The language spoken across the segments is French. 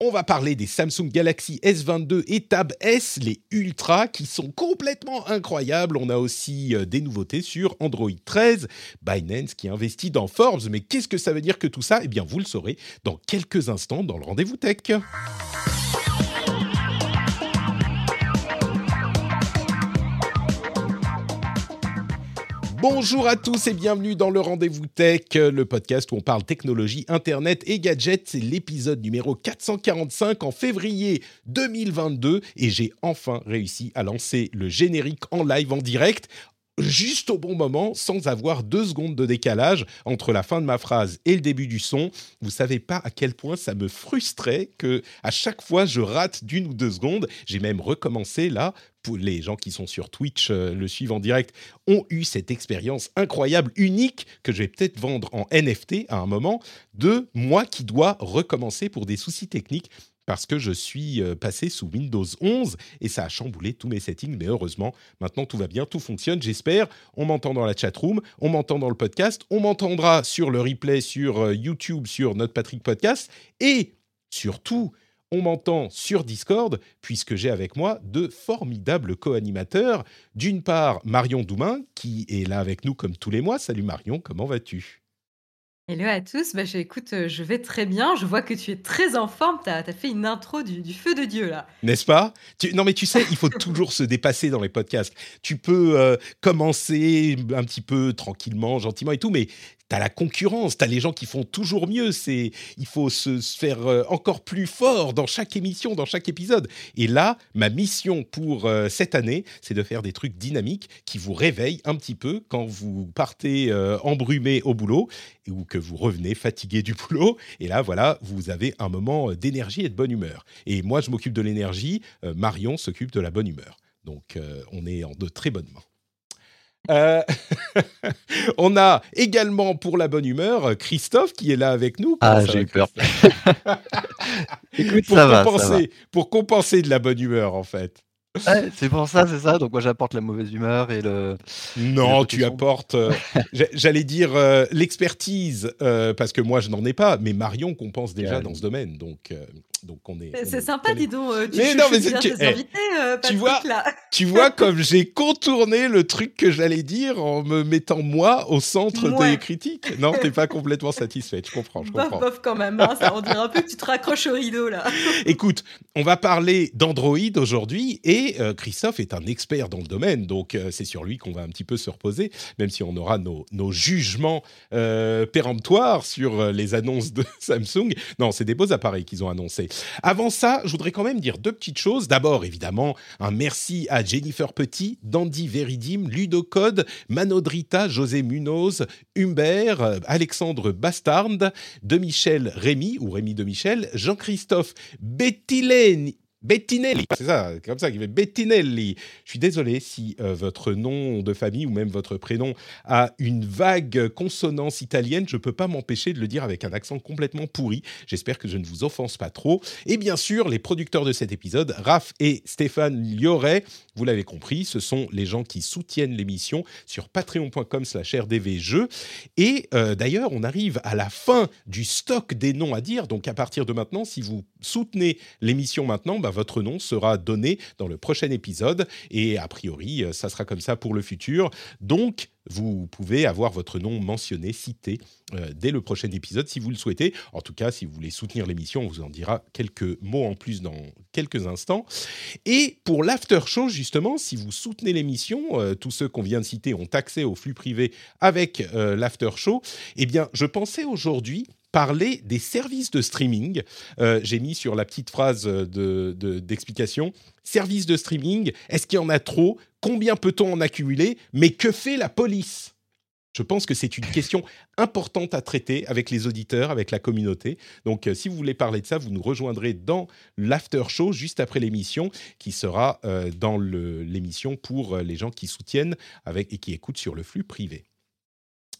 On va parler des Samsung Galaxy S22 et Tab S, les Ultra, qui sont complètement incroyables. On a aussi euh, des nouveautés sur Android 13, Binance qui investit dans Forbes. Mais qu'est-ce que ça veut dire que tout ça? Eh bien, vous le saurez dans quelques instants dans le rendez-vous tech. Bonjour à tous et bienvenue dans le Rendez-vous Tech, le podcast où on parle technologie, internet et gadgets. C'est l'épisode numéro 445 en février 2022 et j'ai enfin réussi à lancer le générique en live en direct juste au bon moment, sans avoir deux secondes de décalage entre la fin de ma phrase et le début du son. Vous savez pas à quel point ça me frustrait que à chaque fois je rate d'une ou deux secondes. J'ai même recommencé là. Pour les gens qui sont sur Twitch euh, le suivent en direct ont eu cette expérience incroyable, unique que je vais peut-être vendre en NFT à un moment de moi qui dois recommencer pour des soucis techniques parce que je suis euh, passé sous Windows 11 et ça a chamboulé tous mes settings. Mais heureusement, maintenant tout va bien, tout fonctionne, j'espère. On m'entend dans la chat room, on m'entend dans le podcast, on m'entendra sur le replay sur euh, YouTube, sur notre Patrick Podcast et surtout, on m'entend sur Discord, puisque j'ai avec moi de formidables co-animateurs. D'une part, Marion Doumain, qui est là avec nous comme tous les mois. Salut Marion, comment vas-tu? Hello à tous, bah, je, écoute, euh, je vais très bien. Je vois que tu es très en forme. Tu as, fait une intro du, feu de Dieu là. N'est-ce pas? Non, mais tu sais, il faut toujours se dépasser dans les podcasts. Tu peux euh, commencer un petit peu tranquillement, gentiment et tout, mais T'as la concurrence, t'as les gens qui font toujours mieux. C'est, il faut se, faire euh, encore plus fort dans chaque émission, dans chaque épisode. Et là, ma mission pour euh, cette année, c'est de faire des trucs dynamiques qui vous réveillent un petit peu quand vous partez euh, embrumé au boulot ou que vous revenez fatigué du boulot. Et là, voilà, vous avez un moment d'énergie et de bonne humeur. Et moi, je m'occupe de l'énergie. Marion s'occupe de la bonne humeur. Donc, on est en de très bonnes mains. Euh, on a également pour la bonne humeur Christophe qui est là avec nous. Ah, j'ai eu peur. Écoute, pour, ça compenser, va, pour compenser de la bonne humeur en fait. c'est pour ça, c'est ça. Donc moi j'apporte la mauvaise humeur et le. Non, tu apportes. Euh, j'allais dire euh, l'expertise parce que moi je n'en ai pas, mais Marion compense déjà dans ce domaine, donc donc on est. C'est sympa, dis donc. Euh, tu mais non, mais bien tu, eh, invités, euh, tu vois, là. tu vois comme j'ai contourné le truc que j'allais dire en me mettant moi au centre des critiques. Non, t'es pas complètement satisfait. Je comprends, je comprends. Bof, bof quand même. Hein, ça on dirait un peu que tu te raccroches au rideau là. Écoute, on va parler d'Android aujourd'hui et euh, Christophe est un expert dans le domaine, donc c'est sur lui qu'on va un petit peu se reposer, même si on aura nos, nos jugements péremptoires sur les annonces de Samsung. Non, c'est des beaux appareils qu'ils ont annoncés. Avant ça, je voudrais quand même dire deux petites choses. D'abord, évidemment, un merci à Jennifer Petit, Dandy Veridim, Ludocode, Manodrita, José Munoz, Humbert, Alexandre Bastard, de Michel Rémy, ou Rémy de Michel, Jean-Christophe Bettilène, Bettinelli, c'est ça, comme ça qu'il fait Bettinelli. Je suis désolé si euh, votre nom de famille ou même votre prénom a une vague consonance italienne, je ne peux pas m'empêcher de le dire avec un accent complètement pourri. J'espère que je ne vous offense pas trop. Et bien sûr, les producteurs de cet épisode, Raph et Stéphane Lioret, vous l'avez compris, ce sont les gens qui soutiennent l'émission sur patreon.com/rdvjeux. Et euh, d'ailleurs, on arrive à la fin du stock des noms à dire. Donc à partir de maintenant, si vous soutenez l'émission maintenant, bah, votre nom sera donné dans le prochain épisode. Et a priori, euh, ça sera comme ça pour le futur. Donc, vous pouvez avoir votre nom mentionné, cité euh, dès le prochain épisode si vous le souhaitez. En tout cas, si vous voulez soutenir l'émission, on vous en dira quelques mots en plus dans quelques instants. Et pour l'after show, justement, si vous soutenez l'émission, euh, tous ceux qu'on vient de citer ont accès au flux privé avec l'after show. Eh bien, je pensais aujourd'hui parler des services de streaming. Euh, j'ai mis sur la petite phrase d'explication, de, services de streaming, est-ce qu'il y en a trop? Combien peut-on en accumuler? Mais que fait la police? Je pense que c'est une question importante à traiter avec les auditeurs, avec la communauté. Donc, euh, si vous voulez parler de ça, vous nous rejoindrez dans l'after show juste après l'émission, qui sera euh, dans l'émission pour euh, les gens qui soutiennent avec, et qui écoutent sur le flux privé.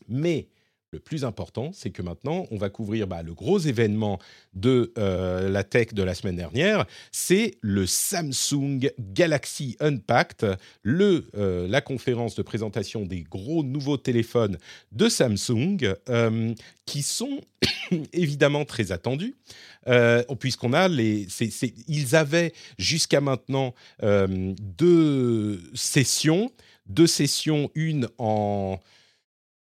Mais le plus important, c'est que maintenant, on va couvrir bah, le gros événement de euh, la tech de la semaine dernière. C'est le Samsung Galaxy Unpacked, euh, la conférence de présentation des gros nouveaux téléphones de Samsung, euh, qui sont évidemment très attendus. puisqu'on a les, ils avaient jusqu'à maintenant deux sessions, deux sessions, une en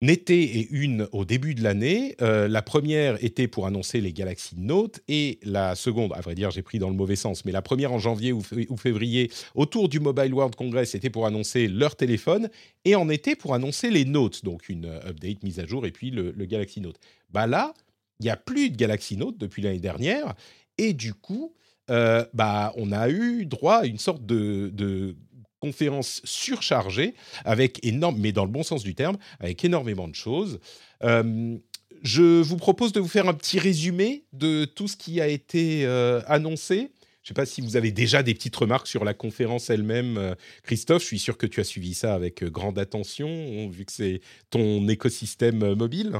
été et une au début de l'année. Euh, la première était pour annoncer les Galaxy Note et la seconde, à vrai dire, j'ai pris dans le mauvais sens, mais la première en janvier ou, février, autour du Mobile World Congress, était pour annoncer leur téléphone et en été pour annoncer les Notes, donc une euh, update mise à jour et puis le, Galaxy Note. Bah là, il n'y a plus de Galaxy Note depuis l'année dernière et du coup, euh, bah, on a eu droit à une sorte de, de conférence surchargée, avec énorme, mais dans le bon sens du terme, avec énormément de choses. Euh, je vous propose de vous faire un petit résumé de tout ce qui a été euh, annoncé. Je ne sais pas si vous avez déjà des petites remarques sur la conférence elle-même. Euh, Christophe, je suis sûr que tu as suivi ça avec grande attention, vu que c'est ton écosystème mobile.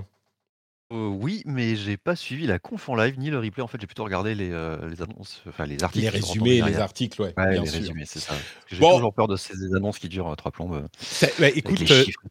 Oui, mais j'ai pas suivi la conf en live ni le replay. En fait, j'ai plutôt regardé les, les annonces, enfin les articles Les résumés, les articles, ouais, Ouais, les résumés, c'est ça. j'ai toujours peur de ces annonces qui durent, trois plombes, bah, écoute,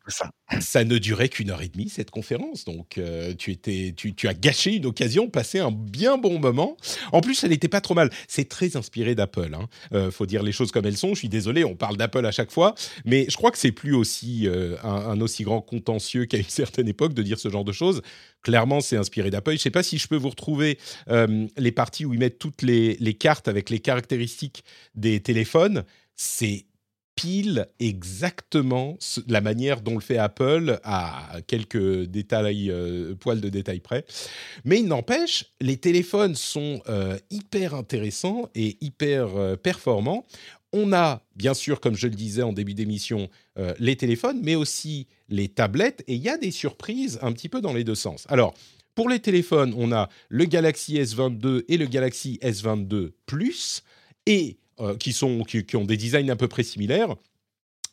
ça. ça ne durait qu'une heure et demie cette conférence, donc tu étais tu tu as gâché une occasion, passé un bien bon moment. En plus, elle n'était pas trop mal. C'est très inspiré d'Apple, hein. faut dire les choses comme elles sont. Je suis désolé, on parle d'Apple à chaque fois, mais je crois que c'est plus aussi, un un aussi grand contentieux qu'à une certaine époque de dire ce genre de choses clairement, c'est inspiré d'Apple. Je ne sais pas si je peux vous retrouver euh, les parties où ils mettent toutes les, cartes avec les caractéristiques des téléphones. C'est pile exactement la manière dont le fait Apple à quelques détails, euh, poils de détails près. Mais il n'empêche, les téléphones sont euh, hyper intéressants et hyper performants. On a, bien sûr, comme je le disais en début d'émission, les téléphones, mais aussi les tablettes, et il y a des surprises un petit peu dans les deux sens. Alors, pour les téléphones, on a le Galaxy S22 et le Galaxy S22 Plus, et euh, qui, sont, qui, ont des designs à peu près similaires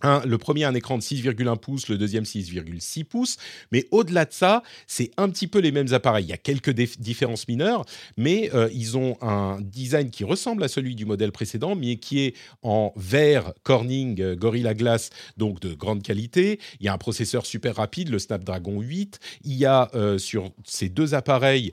le premier un écran de 6,1 pouces, le deuxième 6,6 pouces, mais au-delà de ça, c'est un petit peu les mêmes appareils. Il y a quelques différences mineures, mais euh, ils ont un design qui ressemble à celui du modèle précédent, mais qui est en verre Corning euh, Gorilla Glass, donc de grande qualité. Il y a un processeur super rapide, le Snapdragon 8. Il y a euh, sur ces deux appareils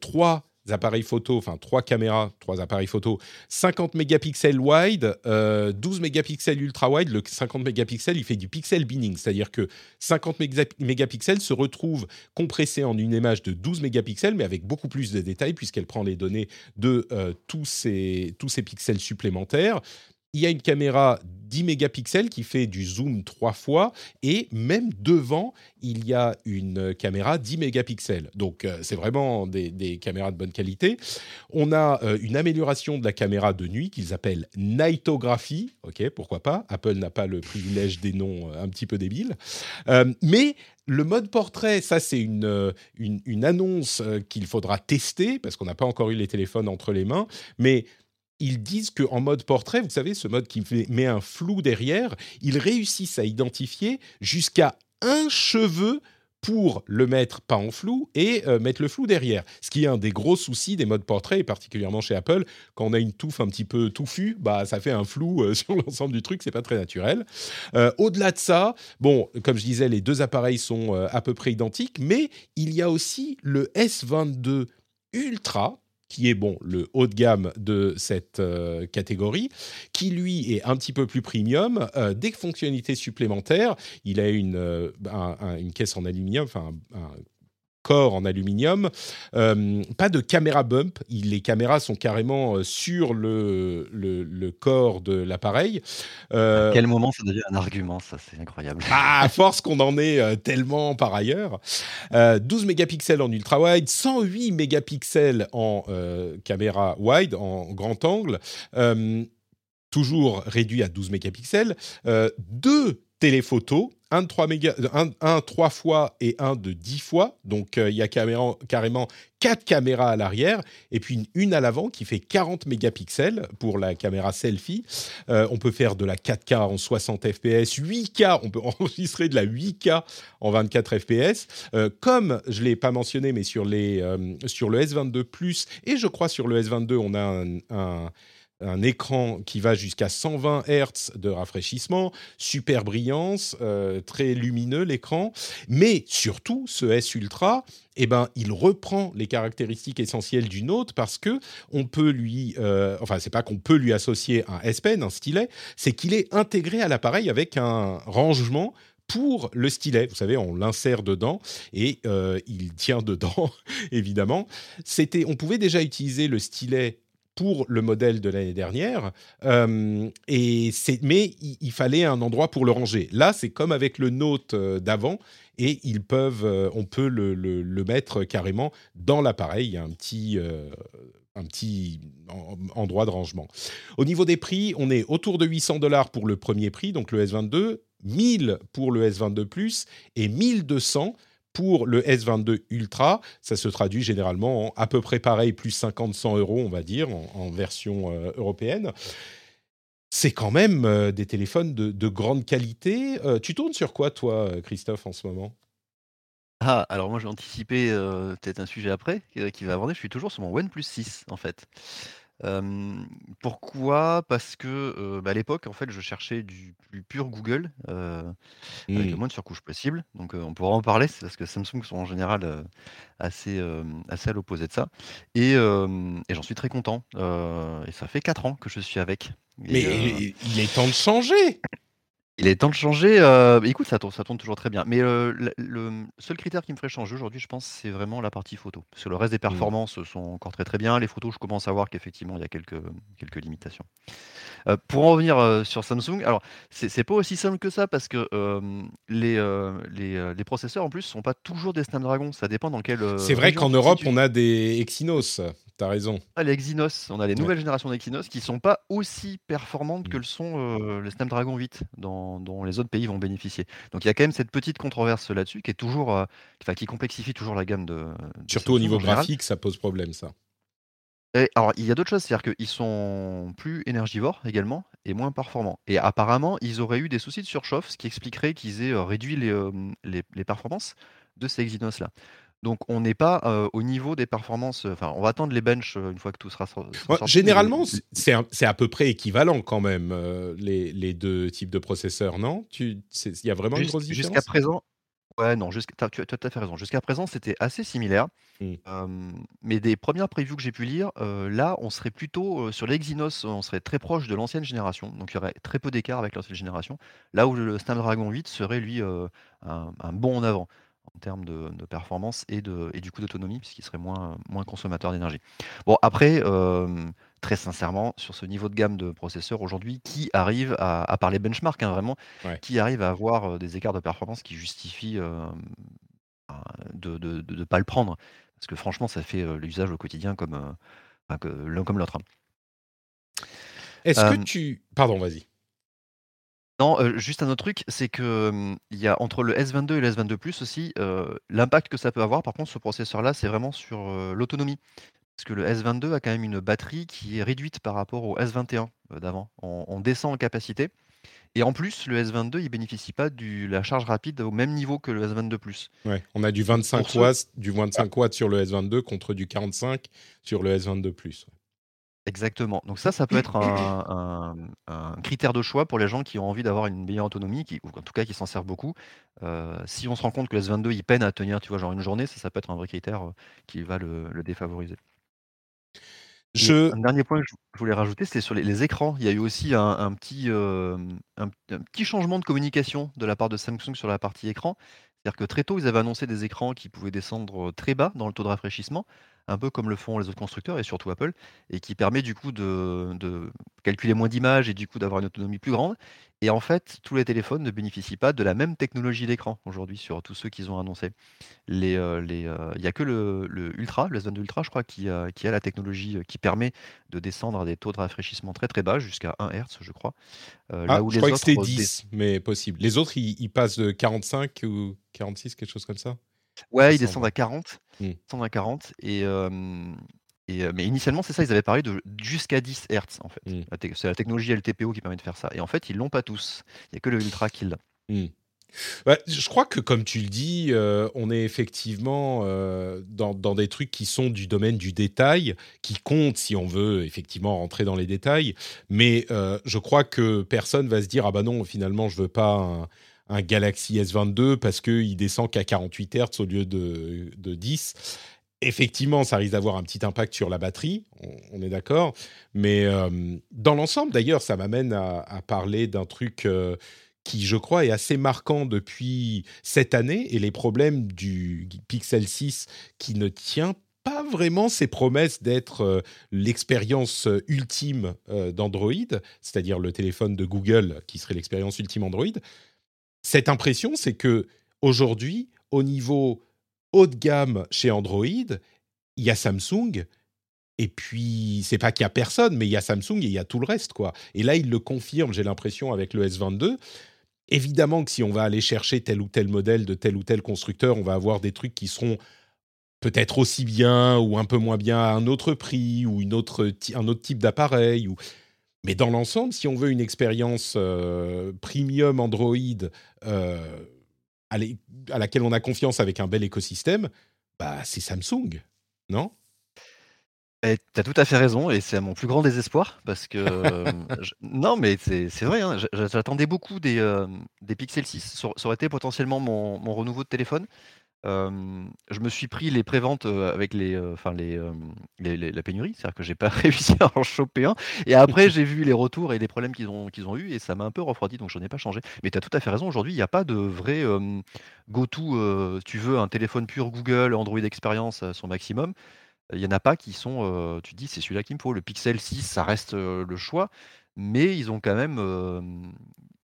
trois appareils photo, enfin trois caméras, trois appareils photo, 50 mégapixels wide, 12 euh, mégapixels ultra wide. Le 50 mégapixels, il fait du pixel binning, c'est-à-dire que 50 mégapixels se retrouvent compressés en une image de 12 mégapixels, mais avec beaucoup plus de détails puisqu'elle prend les données de euh, tous ces pixels supplémentaires il y a une caméra 10 mégapixels qui fait du zoom trois fois et même devant, il y a une caméra 10 mégapixels. Donc euh, c'est vraiment des, caméras de bonne qualité. On a euh, une amélioration de la caméra de nuit qu'ils appellent Nightography. Ok, pourquoi pas? Apple n'a pas le privilège des noms euh, un petit peu débiles. mais le mode portrait, ça c'est une, une, une, annonce qu'il faudra tester parce qu'on n'a pas encore eu les téléphones entre les mains. Mais ils disent qu'en mode portrait, vous savez, ce mode qui met un flou derrière, ils réussissent à identifier jusqu'à un cheveu pour le mettre pas en flou et euh, mettre le flou derrière. Ce qui est un des gros soucis des modes portrait, et particulièrement chez Apple, quand on a une touffe un petit peu touffue, bah ça fait un flou euh, sur l'ensemble du truc, c'est pas très naturel. Euh, au-delà de ça, bon, comme je disais, les deux appareils sont à peu près identiques, mais il y a aussi le S22 Ultra qui est bon le haut de gamme de cette euh, catégorie, qui lui est un petit peu plus premium, euh, des fonctionnalités supplémentaires. Il a une, euh, une caisse en aluminium, enfin un, corps en aluminium. Euh, pas de caméra bump, les caméras sont carrément euh, sur le, le, corps de l'appareil. Euh, à quel moment ça devient un argument, ça c'est incroyable. Ah, à force qu'on en est tellement par ailleurs. 12 mégapixels en ultra wide, 108 mégapixels en caméra wide, en grand angle. toujours réduit à 12 mégapixels. deux téléphotos un de 3 méga, un, un 3 fois et un de 10 fois. Donc il y a caméra, carrément 4 caméras à l'arrière et puis une, à l'avant qui fait 40 mégapixels pour la caméra selfie. on peut faire de la 4K en 60 fps, 8K, on peut enregistrer de la 8K en 24 fps. comme je l'ai pas mentionné, mais sur les sur le S22 Plus et je crois sur le S22 on a un un écran qui va jusqu'à 120 Hz de rafraîchissement, super brillance, euh, très lumineux l'écran, mais surtout ce S Ultra, eh ben, il reprend les caractéristiques essentielles du Note parce que on peut lui, euh, enfin c'est pas qu'on peut lui associer un S Pen, un stylet, c'est qu'il est intégré à l'appareil avec un rangement pour le stylet. Vous savez, on l'insère dedans et euh, il tient dedans, évidemment. C'était, on pouvait déjà utiliser le stylet pour le modèle de l'année dernière. Euh, et mais il, fallait un endroit pour le ranger. Là, c'est comme avec le Note euh, d'avant, et ils peuvent, euh, on peut le, le, mettre carrément dans l'appareil. Il y a un petit, un petit endroit de rangement. Au niveau des prix, on est autour de 800 dollars pour le premier prix, donc le S22, 1000 pour le S22 Plus et 1200 pour le S22 Ultra, ça se traduit généralement en à peu près pareil, plus 50-100 euros, on va dire, en, version euh, européenne. C'est quand même euh, des téléphones de, grande qualité. Euh, tu tournes sur quoi, toi, Christophe, en ce moment? Ah, alors moi, j'ai anticipé peut-être un sujet après qui va aborder. Je suis toujours sur mon OnePlus 6, en fait pourquoi? Parce que, bah, à l'époque, en fait, je cherchais du plus pur Google, avec le mmh. moins de surcouche possible. Donc, on pourra en parler, c'est parce que Samsung sont en général, assez, assez à l'opposé de ça et j'en suis très content, et ça fait 4 ans que je suis avec Mais il est temps de changer! Il est temps de changer, heu, écoute, ça tourne ça tourne toujours très bien. Mais, heu, le seul critère qui me ferait changer aujourd'hui, je pense, c'est vraiment la partie photo. Parce que le reste des mmh. performances, sont encore très, très bien. Les photos, je commence à voir qu'effectivement, il y a quelques, quelques limitations. Heu, pour en revenir, sur Samsung, alors c'est c'est pas aussi simple que ça parce que, les, les, les, processeurs en plus sont pas toujours des Snapdragon, ça dépend dans quel, C'est vrai qu'en Europe, on a des Exynos. T'as raison. Ah, les Exynos, on a les nouvelles générations d'Exynos qui sont pas aussi performantes que mmh. le sont euh, les Snapdragon 8 dont, les autres pays vont bénéficier. Donc il y a quand même cette petite controverse là-dessus qui est toujours, euh, qui complexifie toujours la gamme de. Surtout au niveau graphique, ça pose problème, ça. alors, il y a d'autres choses, c'est-à-dire qu'ils sont plus énergivores également et moins performants. Et apparemment, ils auraient eu des soucis de surchauffe, ce qui expliquerait qu'ils aient euh, réduit les, les, les performances de ces Exynos-là. Donc on n'est pas, au niveau des performances, enfin on va attendre les benches, une fois que tout sera sorti généralement, c'est à peu près équivalent quand même, les les 2 types de processeurs, non? il y a vraiment une grosse différence? jusqu'à présent ouais, non, as tu as tout à fait raison. Jusqu'à présent, c'était assez similaire, mmh. mais des premières previews que j'ai pu lire, là, on serait plutôt, sur l'Exynos, on serait très proche de l'ancienne génération, donc il y aurait très peu d'écart avec l'ancienne génération. Là où le Snapdragon 8 serait lui, un un bond en avant en termes de, performance et, de, et du coup d'autonomie, puisqu'il serait moins, moins consommateur d'énergie. Bon, après, très sincèrement, sur ce niveau de gamme de processeurs aujourd'hui, qui arrive à, les benchmarks, hein, vraiment, qui arrive à avoir des écarts de performance qui justifient de ne pas le prendre Parce que franchement, ça fait l'usage au quotidien comme, l'un comme l'autre. Hein. Est-ce que tu... Pardon, vas-y. Non, juste un autre truc, c'est que, il y a entre le S22 et le S22 Plus aussi, l'impact que ça peut avoir par contre ce processeur-là, c'est vraiment sur, l'autonomie. Parce que le S22 a quand même une batterie qui est réduite par rapport au S21, d'avant. On descend en capacité et en plus, le S22, il bénéficie pas de la charge rapide au même niveau que le S22 Plus. Ouais, on a du 25 watts du 25 watts sur le S22 contre du 45 sur le S22 Plus. Exactement. Donc ça, ça peut être un, critère de choix pour les gens qui ont envie d'avoir une meilleure autonomie, qui, ou en tout cas qui s'en servent beaucoup. Euh, si on se rend compte que le S22 il peine à tenir, tu vois, genre une journée, ça, ça peut être un vrai critère euh, qui va le, défavoriser. Un dernier point que je voulais rajouter, c'était sur les, écrans. Il y a eu aussi un, petit, euh, un, petit changement de communication de la part de Samsung sur la partie écran. C'est-à-dire que très tôt, ils avaient annoncé des écrans qui pouvaient descendre très bas dans le taux de rafraîchissement un peu comme le font les autres constructeurs et surtout Apple, et qui permet du coup de, calculer moins d'images et du coup d'avoir une autonomie plus grande. Et en fait, tous les téléphones ne bénéficient pas de la même technologie d'écran aujourd'hui sur tous ceux qu'ils ont annoncés. Les, euh, les, euh, il n'y a que le, Ultra, le S22 Ultra, je crois, qui a, qui a la technologie qui permet de descendre à des taux de rafraîchissement très très bas, jusqu'à 1 Hz, je crois. Euh, ah, je crois que c'était 10, mais possible. Les autres, ils, passent de 45 ou 46, quelque chose comme ça? Ouais, ils descendent à 40. Mmh. à 40 et, et mais initialement, c'est ça, ils avaient parlé de jusqu'à 10 Hz en fait. Mmh. c'est la technologie LTPO qui permet de faire ça et en fait, ils l'ont pas tous. Il y a que le Ultra qui l'a. Mmh. Bah, je crois que comme tu le dis, on est effectivement dans, dans, des trucs qui sont du domaine du détail, qui comptent si on veut effectivement rentrer dans les détails. Mais je crois que personne va se dire ah bah non finalement je veux pas un, Galaxy S22 parce qu'il descend qu'à 48 Hz au lieu de, de 10 effectivement, ça risque d'avoir un petit impact sur la batterie, on, est d'accord. Mais euh, dans l'ensemble, d'ailleurs, ça m'amène à, parler d'un truc euh, qui, je crois, est assez marquant depuis cette année et les problèmes du Pixel 6 qui ne tient pas vraiment ses promesses d'être euh, l'expérience ultime d'Android, c'est-à-dire le téléphone de Google qui serait l'expérience ultime Android. Cette impression, c'est que aujourd'hui, au niveau haut de gamme chez Android, il y a Samsung. Et puis, c'est pas qu'il y a personne, mais il y a Samsung et il y a tout le reste, quoi. Et là, il le confirme, j'ai l'impression, avec le S22. Évidemment que si on va aller chercher tel ou tel modèle de tel ou tel constructeur, on va avoir des trucs qui seront peut-être aussi bien ou un peu moins bien à un autre prix ou une autre, un autre type d'appareil. Ou... Mais dans l'ensemble, si on veut une expérience euh, premium Android euh, à, laquelle on a confiance avec un bel écosystème, bah, c'est Samsung, non? Eh, tu as tout à fait raison, et c'est à mon plus grand désespoir, parce que... non, mais c'est vrai, hein, j'attendais beaucoup des, euh, des Pixel 6. Ça, aurait été potentiellement mon, mon renouveau de téléphone je me suis pris les préventes, avec les, enfin les, les la pénurie, c'est-à-dire que j'ai pas réussi à en choper un et après j'ai vu les retours et les problèmes qu'ils ont qu'ils ont eu et ça m'a un peu refroidi donc je n'ai pas changé. Mais tu as tout à fait raison, aujourd'hui, il n'y a pas de vrai, go to, tu veux un téléphone pur Google, Android Experience à son maximum, il y en a pas qui sont, tu dis: «C'est celui-là qu'il me faut». Le Pixel 6, ça reste, le choix, mais ils ont quand même,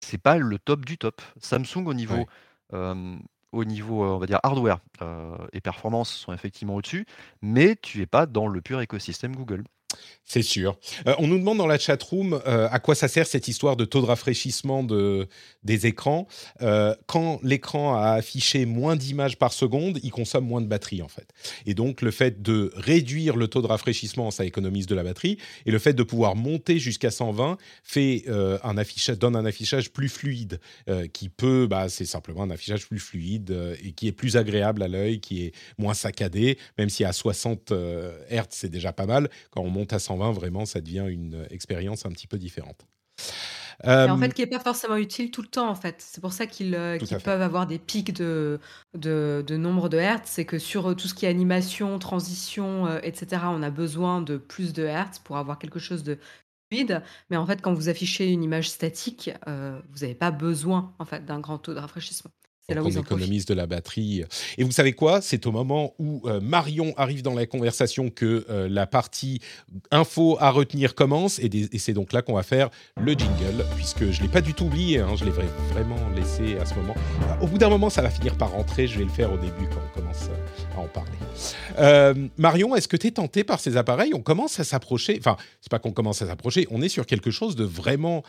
c'est pas le top du top. Samsung au niveau, au niveau, on va dire hardware, et performance sont effectivement au-dessus, mais tu es pas dans le pur écosystème Google. C'est sûr. Euh, on nous demande dans la chat room euh, à quoi ça sert cette histoire de taux de rafraîchissement de, des écrans. Euh, quand l'écran a affiché moins d'images par seconde, il consomme moins de batterie en fait. Et donc le fait de réduire le taux de rafraîchissement, ça économise de la batterie. Et le fait de pouvoir monter jusqu'à 120 fait un affichage, donne un affichage plus fluide, qui peut, bah, c'est simplement un affichage plus fluide et qui est plus agréable à l'œil, qui est moins saccadé, même si à 60 Hz c'est déjà pas mal. Quand on monte à 120, vraiment, ça devient une expérience un petit peu différente. en fait, qui n'est pas forcément utile tout le temps, en fait. C'est pour ça qu'ils euh, peuvent avoir des pics de, de, nombre de hertz. C'est que sur euh, tout ce qui est animation, transition, euh, etc., on a besoin de plus de hertz pour avoir quelque chose de fluide. Mais en fait, quand vous affichez une image statique, vous n'avez pas besoin en fait, d'un grand taux de rafraîchissement. Où on économise de la batterie. Et vous savez quoi? C'est au moment où euh, Marion arrive dans la conversation que euh, la partie info à retenir commence. Et, c'est donc là qu'on va faire le jingle, puisque je ne l'ai pas du tout oublié. Hein, je l'ai vraiment laissé à ce moment. Au bout d'un moment, ça va finir par rentrer. Je vais le faire au début quand on commence à en parler. Euh, Marion, est-ce que tu es tenté par ces appareils? On commence à s'approcher. Enfin, c'est pas qu'on commence à s'approcher. On est sur quelque chose de vraiment,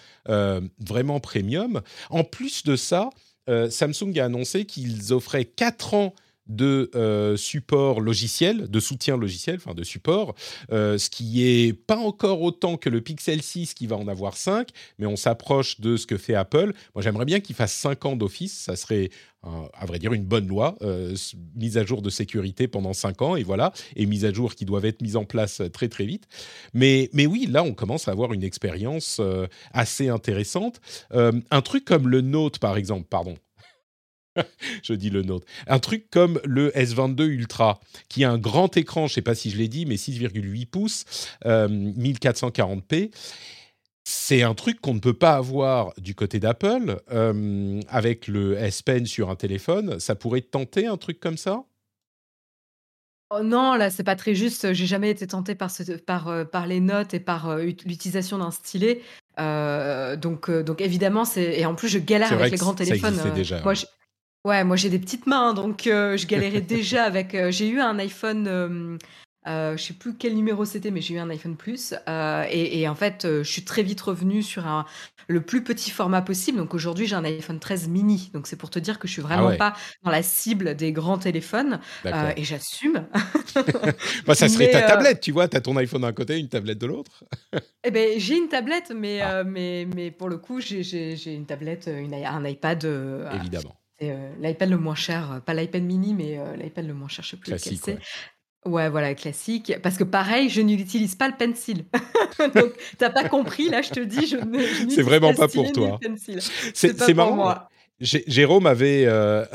vraiment premium. En plus de ça, euh, Samsung a annoncé qu'ils offraient 4 ans de euh, support logiciel, de soutien logiciel, enfin de support, euh, ce qui est pas encore autant que le Pixel 6 qui va en avoir 5, mais on s'approche de ce que fait Apple. Moi j'aimerais bien qu'il fasse 5 ans d'office, ça serait à vrai dire une bonne loi, mise à jour de sécurité pendant 5 ans, et voilà, et mise à jour qui doivent être mises en place très très vite. Mais, mais oui, là on commence à avoir une expérience assez intéressante. un truc comme le Note par exemple, pardon, je dis le nôtre. Un truc comme le S22 Ultra, qui a un grand écran, je ne sais pas si je l'ai dit, mais 6,8 pouces, 1440p. C'est un truc qu'on ne peut pas avoir du côté d'Apple euh, avec le S Pen sur un téléphone. Ça pourrait tenter un truc comme ça? Oh non, là, c'est pas très juste. J'ai jamais été tentée par ce par, euh, par les notes et par, euh, l'utilisation d'un stylet. Euh, donc donc évidemment, c'est et en plus, je galère avec les grands téléphones, déjà, moi, ouais, moi, j'ai des petites mains, donc je galérais déjà avec, j'ai eu un iPhone, euh, je sais plus quel numéro c'était, mais j'ai eu un iPhone Plus. Euh, et, en fait, euh, je suis très vite revenue sur un, le plus petit format possible. Donc aujourd'hui, j'ai un iPhone 13 mini. Donc c'est pour te dire que je suis vraiment ah pas dans la cible des grands téléphones. et j'assume. bah, ça serait ta tablette, tu vois. Tu as ton iPhone d'un côté, une tablette de l'autre. eh ben, j'ai une tablette, mais, ah. mais, mais pour le coup, j'ai une tablette, une, un iPad. Évidemment. L'iPad le moins cher, pas l'iPad mini, mais l'iPad le moins cher, je sais plus Classique, c'est. Ouais, voilà, classique. Parce que pareil, je n'utilise pas le pencil. Donc, t'as pas compris, là, je te dis, je ne. C'est vraiment pas pour toi. C'est marrant. Moi. Jérôme avait euh,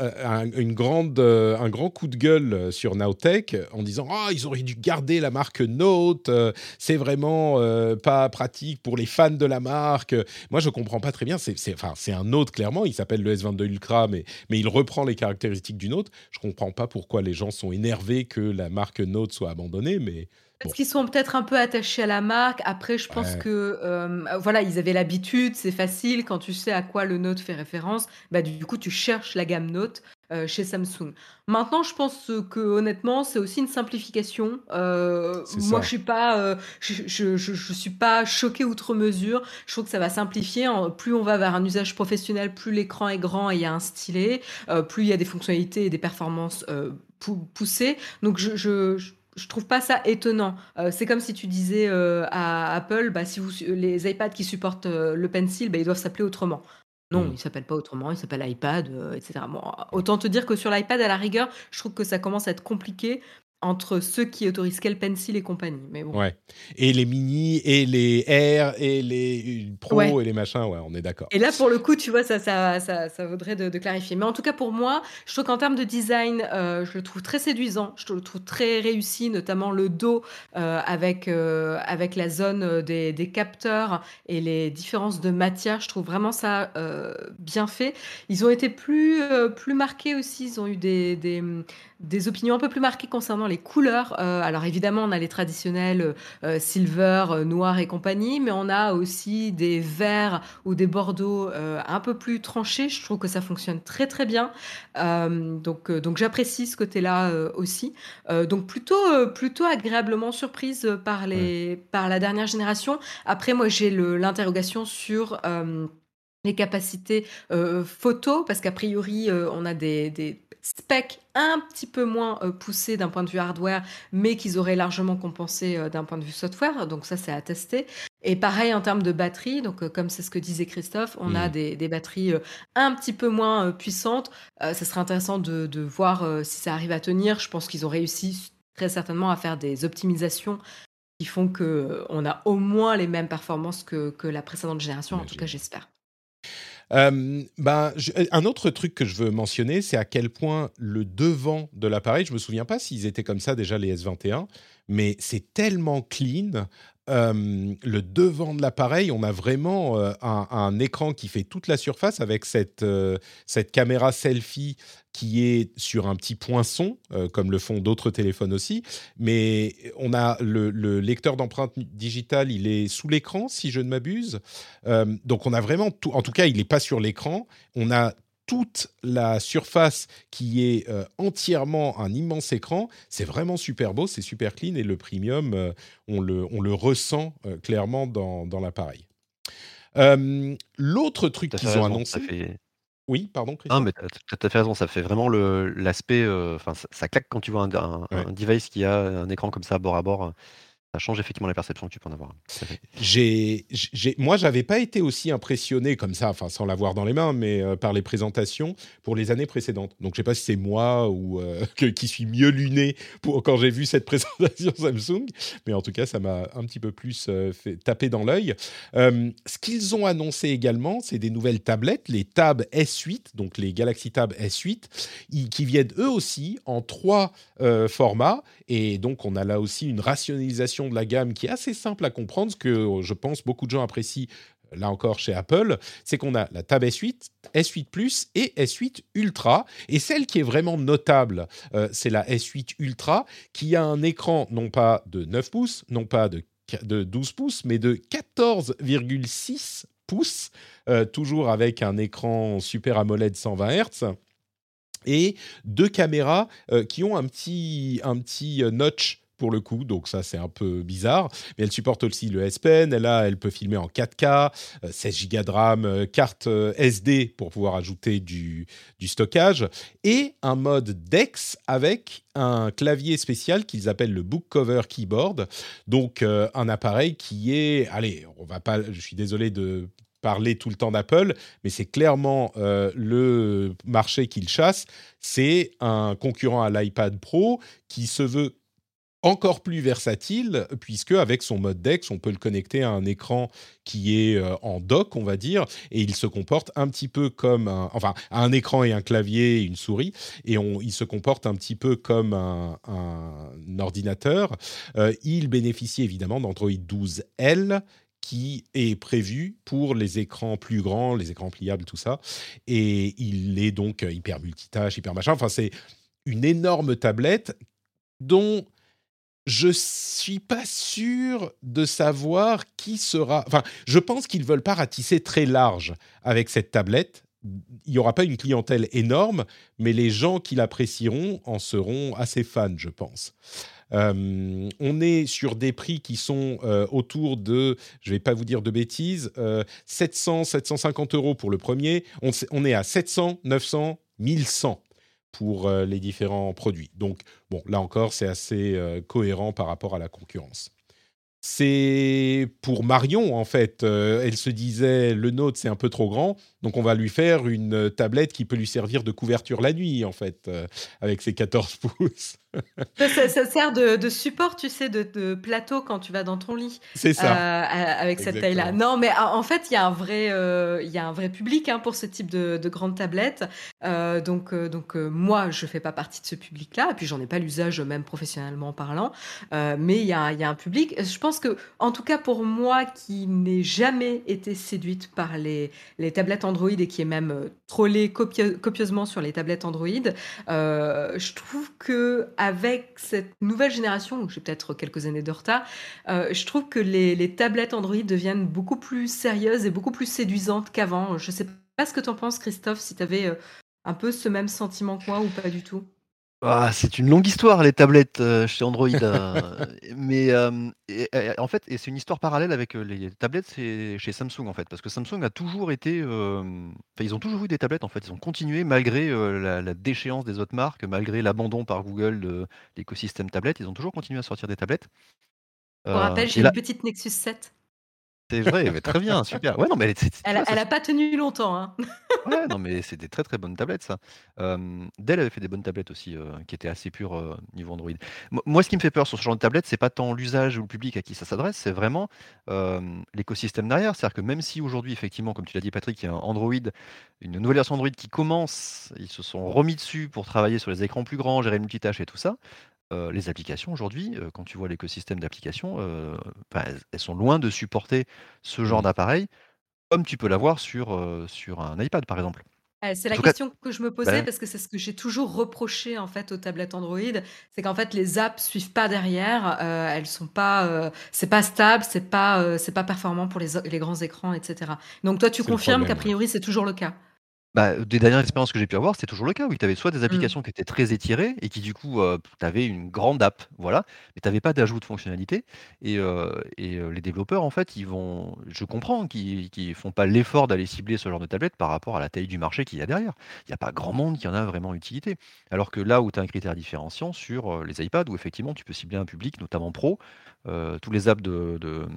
grande, euh, un grand coup de gueule sur Nowtech en disant Ah, ils auraient dû garder la marque Note, euh, c'est vraiment pas pratique pour les fans de la marque. Moi, je comprends pas très bien. C'est un Note, clairement. Il s'appelle le S22 Ultra, mais, mais il reprend les caractéristiques du Note. Je comprends pas pourquoi les gens sont énervés que la marque Note soit abandonnée, mais parce qu'ils sont peut-être un peu attachés à la marque. Après, je pense que euh, voilà, ils avaient l'habitude, c'est facile quand tu sais à quoi le Note fait référence. Bah, du coup, tu cherches la gamme Note euh, chez Samsung. Maintenant, je pense que honnêtement, c'est aussi une simplification. Euh, moi, je suis pas, je, je, suis pas choquée outre mesure. Je trouve que ça va simplifier. Plus on va vers un usage professionnel, plus l'écran est grand et il y a un stylet, plus il y a des fonctionnalités et des performances poussées. Donc, je, je je trouve pas ça étonnant. Euh, c'est comme si tu disais euh, à Apple, bah, si vous, les iPads qui supportent euh, le pencil, bah, ils doivent s'appeler autrement. Non, mmh. ils s'appellent pas autrement, ils s'appellent iPad, etc. autant te dire que sur l'iPad, à la rigueur, je trouve que ça commence à être compliqué entre ceux qui autorisent quel pencil et compagnie. Mais bon. Ouais. Et les mini, et les R, et les Pro, et les machins, ouais, on est d'accord. Et là, pour le coup, tu vois, ça, ça, ça, ça vaudrait de, clarifier. Mais en tout cas, pour moi, je trouve qu'en termes de design, euh, je le trouve très séduisant, je le trouve très réussi, notamment le dos euh, avec, euh, avec la zone des, des, capteurs et les différences de matière. Je trouve vraiment ça bien fait. Ils ont été plus, plus marqués aussi, ils ont eu des, des des opinions un peu plus marquées concernant les couleurs. Euh, alors évidemment, on a les traditionnels euh, silver, euh, noir et compagnie, mais on a aussi des verts ou des bordeaux un peu plus tranchés. Je trouve que ça fonctionne très très bien. donc donc j'apprécie ce côté-là aussi. donc plutôt plutôt agréablement surprise par les par la dernière génération. Après moi j'ai l'interrogation sur les capacités photo parce qu'a priori on a des, des spec un petit peu moins euh, poussé d'un point de vue hardware, mais qu'ils auraient largement compensé euh, d'un point de vue software. Donc ça, c'est à tester. Et pareil en termes de batterie, donc euh, comme c'est ce que disait Christophe, on a mmh. des, batteries un petit peu moins puissantes. ça serait intéressant de, voir si ça arrive à tenir. Je pense qu'ils ont réussi très certainement à faire des optimisations qui font qu'on a au moins les mêmes performances que, que la précédente génération. En tout cas, j'espère. Euh, ben, un autre truc que je veux mentionner, c'est à quel point le devant de l'appareil, je me souviens pas s'ils étaient comme ça déjà les S21, mais c'est tellement clean le devant de l'appareil, on a vraiment un, écran qui fait toute la surface avec cette, cette caméra selfie qui est sur un petit poinçon, comme le font d'autres téléphones aussi. Mais on a le, le lecteur d'empreinte digitale, il est sous l'écran, si je ne m'abuse. donc on a vraiment tout. En tout cas, il n'est pas sur l'écran. On a toute la surface qui est euh, entièrement un immense écran. C'est vraiment super beau, c'est super clean et le premium, euh, on, le, on, le, ressent euh, clairement dans, dans l'appareil. L'autre truc qu'ils ont annoncé. Oui, pardon. Non, mais tu as, as, fait raison, ça fait vraiment l'aspect. Enfin, ça, claque quand tu vois un, un, device qui a un écran comme ça bord à bord ça change effectivement la perception que tu peux en avoir. J'ai, moi, j'avais pas été aussi impressionné comme ça, enfin sans l'avoir dans les mains, mais euh, par les présentations pour les années précédentes. Donc, je sais pas si c'est moi ou euh, qui suis mieux luné pour quand j'ai vu cette présentation Samsung, mais en tout cas, ça m'a un petit peu plus euh, fait taper dans l'œil. ce qu'ils ont annoncé également, c'est des nouvelles tablettes, les Tab S8, donc les Galaxy Tab S8, qui viennent eux aussi en trois formats, et donc on a là aussi une rationalisation de la gamme qui est assez simple à comprendre, ce que je pense beaucoup de gens apprécient là encore chez Apple, c'est qu'on a la Tab S8, S8 Plus et S8 Ultra. Et celle qui est vraiment notable, euh, c'est la S8 Ultra, qui a un écran non pas de 9 pouces, non pas de, de 12 pouces, mais de 14,6 pouces, euh, toujours avec un écran Super AMOLED 120 Hz et deux caméras euh, qui ont un petit, un petit notch pour le coup, donc ça c'est un peu bizarre. Mais elle supporte aussi le S Pen, elle, elle peut filmer en 4K, 16 Go de RAM, euh, carte euh, SD pour pouvoir ajouter du, du stockage, et un mode DeX avec un clavier spécial qu'ils appellent le Book Cover Keyboard, donc euh, un appareil qui est, allez, on va pas, je suis désolé de parler tout le temps d'Apple, mais c'est clairement le marché qu'il chasse. C'est un concurrent à l'iPad Pro qui se veut encore plus versatile, puisque avec son mode DeX, on peut le connecter à un écran qui est euh, en dock, on va dire, et il se comporte un petit peu comme un, enfin, un écran et un clavier et une souris, et il se comporte un petit peu comme un, ordinateur. Euh, il bénéficie évidemment d'Android 12L, qui est prévu pour les écrans plus grands, les écrans pliables, tout ça. Et il est donc hyper multitâche, hyper machin. Enfin, c'est une énorme tablette dont je suis pas sûr de savoir qui sera. Enfin, je pense qu'ils veulent pas ratisser très large avec cette tablette. Il n'y aura pas une clientèle énorme, mais les gens qui l'apprécieront en seront assez fans, je pense. Euh, on est sur des prix qui sont euh, autour de, je vais pas vous dire de bêtises, 700, euh, 750 euros pour le premier. On, on est à 700, 900, 1100 pour les différents produits. Donc, bon, là encore, c'est assez cohérent par rapport à la concurrence. C'est pour Marion, en fait. Elle se disait, le nôtre, c'est un peu trop grand, donc on va lui faire une tablette qui peut lui servir de couverture la nuit, en fait, avec ses 14 pouces ça, sert de, support, tu sais, de, plateau quand tu vas dans ton lit. C'est ça. Euh, avec cette taille-là. Non, mais en fait, il y a un vrai, euh, y a un vrai public hein, pour ce type de, de grande tablette. Euh, donc, donc moi, je fais pas partie de ce public-là. Et puis, j'en ai pas l'usage, même professionnellement parlant. mais il y a, y a un public. Je pense que, en tout cas, pour moi, qui n'ai jamais été séduite par les, les tablettes Android et qui est même trollé copieusement sur les tablettes Android, je trouve que avec cette nouvelle génération, j'ai peut-être quelques années de retard, euh, je trouve que les, tablettes Android deviennent beaucoup plus sérieuses et beaucoup plus séduisantes qu'avant. Je ne sais pas ce que tu en penses, Christophe, si tu avais euh, un peu ce même sentiment que moi ou pas du tout. Ah, c'est une longue histoire les tablettes, euh, chez Android, hein. mais en fait et c'est une histoire parallèle avec, les tablettes chez Samsung, en fait. Parce que Samsung a toujours été, enfin, ils ont toujours eu des tablettes, en fait. Ils ont continué malgré, la déchéance des autres marques, malgré l'abandon par Google de l'écosystème tablette, ils ont toujours continué à sortir des tablettes. Pour rappel, j'ai une petite Nexus 7. C'est vrai, mais très bien, super. Ouais, non, mais elle, elle, a, pas tenu longtemps. Hein. ouais, non, mais c'est des très très bonnes tablettes, ça. Dell avait fait des bonnes tablettes aussi, qui étaient assez pures niveau Android. Moi, ce qui me fait peur sur ce genre de tablette, c'est pas tant l'usage ou le public à qui ça s'adresse, c'est vraiment l'écosystème derrière. C'est-à-dire que même si aujourd'hui, effectivement, comme tu l'as dit, Patrick, il y a un Android, une nouvelle version Android qui commence, ils se sont remis dessus pour travailler sur les écrans plus grands, gérer le multitâche et tout ça les applications aujourd'hui, quand tu vois l'écosystème d'applications, bah, elles sont loin de supporter ce genre mmh. d'appareil, comme tu peux l'avoir sur, sur un iPad, par exemple. c'est la question que je me posais parce que c'est ce que j'ai toujours reproché en fait aux tablettes Android, c'est qu'en fait les apps suivent pas derrière, elles sont pas, c'est pas stable, c'est pas, c'est pas performant pour les, les grands écrans, etc. Donc toi tu confirmes qu'a priori c'est toujours le cas? Bah, des dernières expériences que j'ai pu avoir, c'était toujours le cas. Oui, tu avais soit des mmh. applications qui étaient très étirées et qui du coup, tu avais une grande app, voilà, mais tu avais pas d'ajout de fonctionnalité et et les développeurs en fait, ils vont je comprends qu'ils ne font pas l'effort d'aller cibler ce genre de tablette par rapport à la taille du marché qu'il y a derrière. Il y a pas grand monde qui en a vraiment utilité. Alors que là où tu as un critère différenciant sur, les iPads où effectivement tu peux cibler un public, notamment pro, tous les apps de de,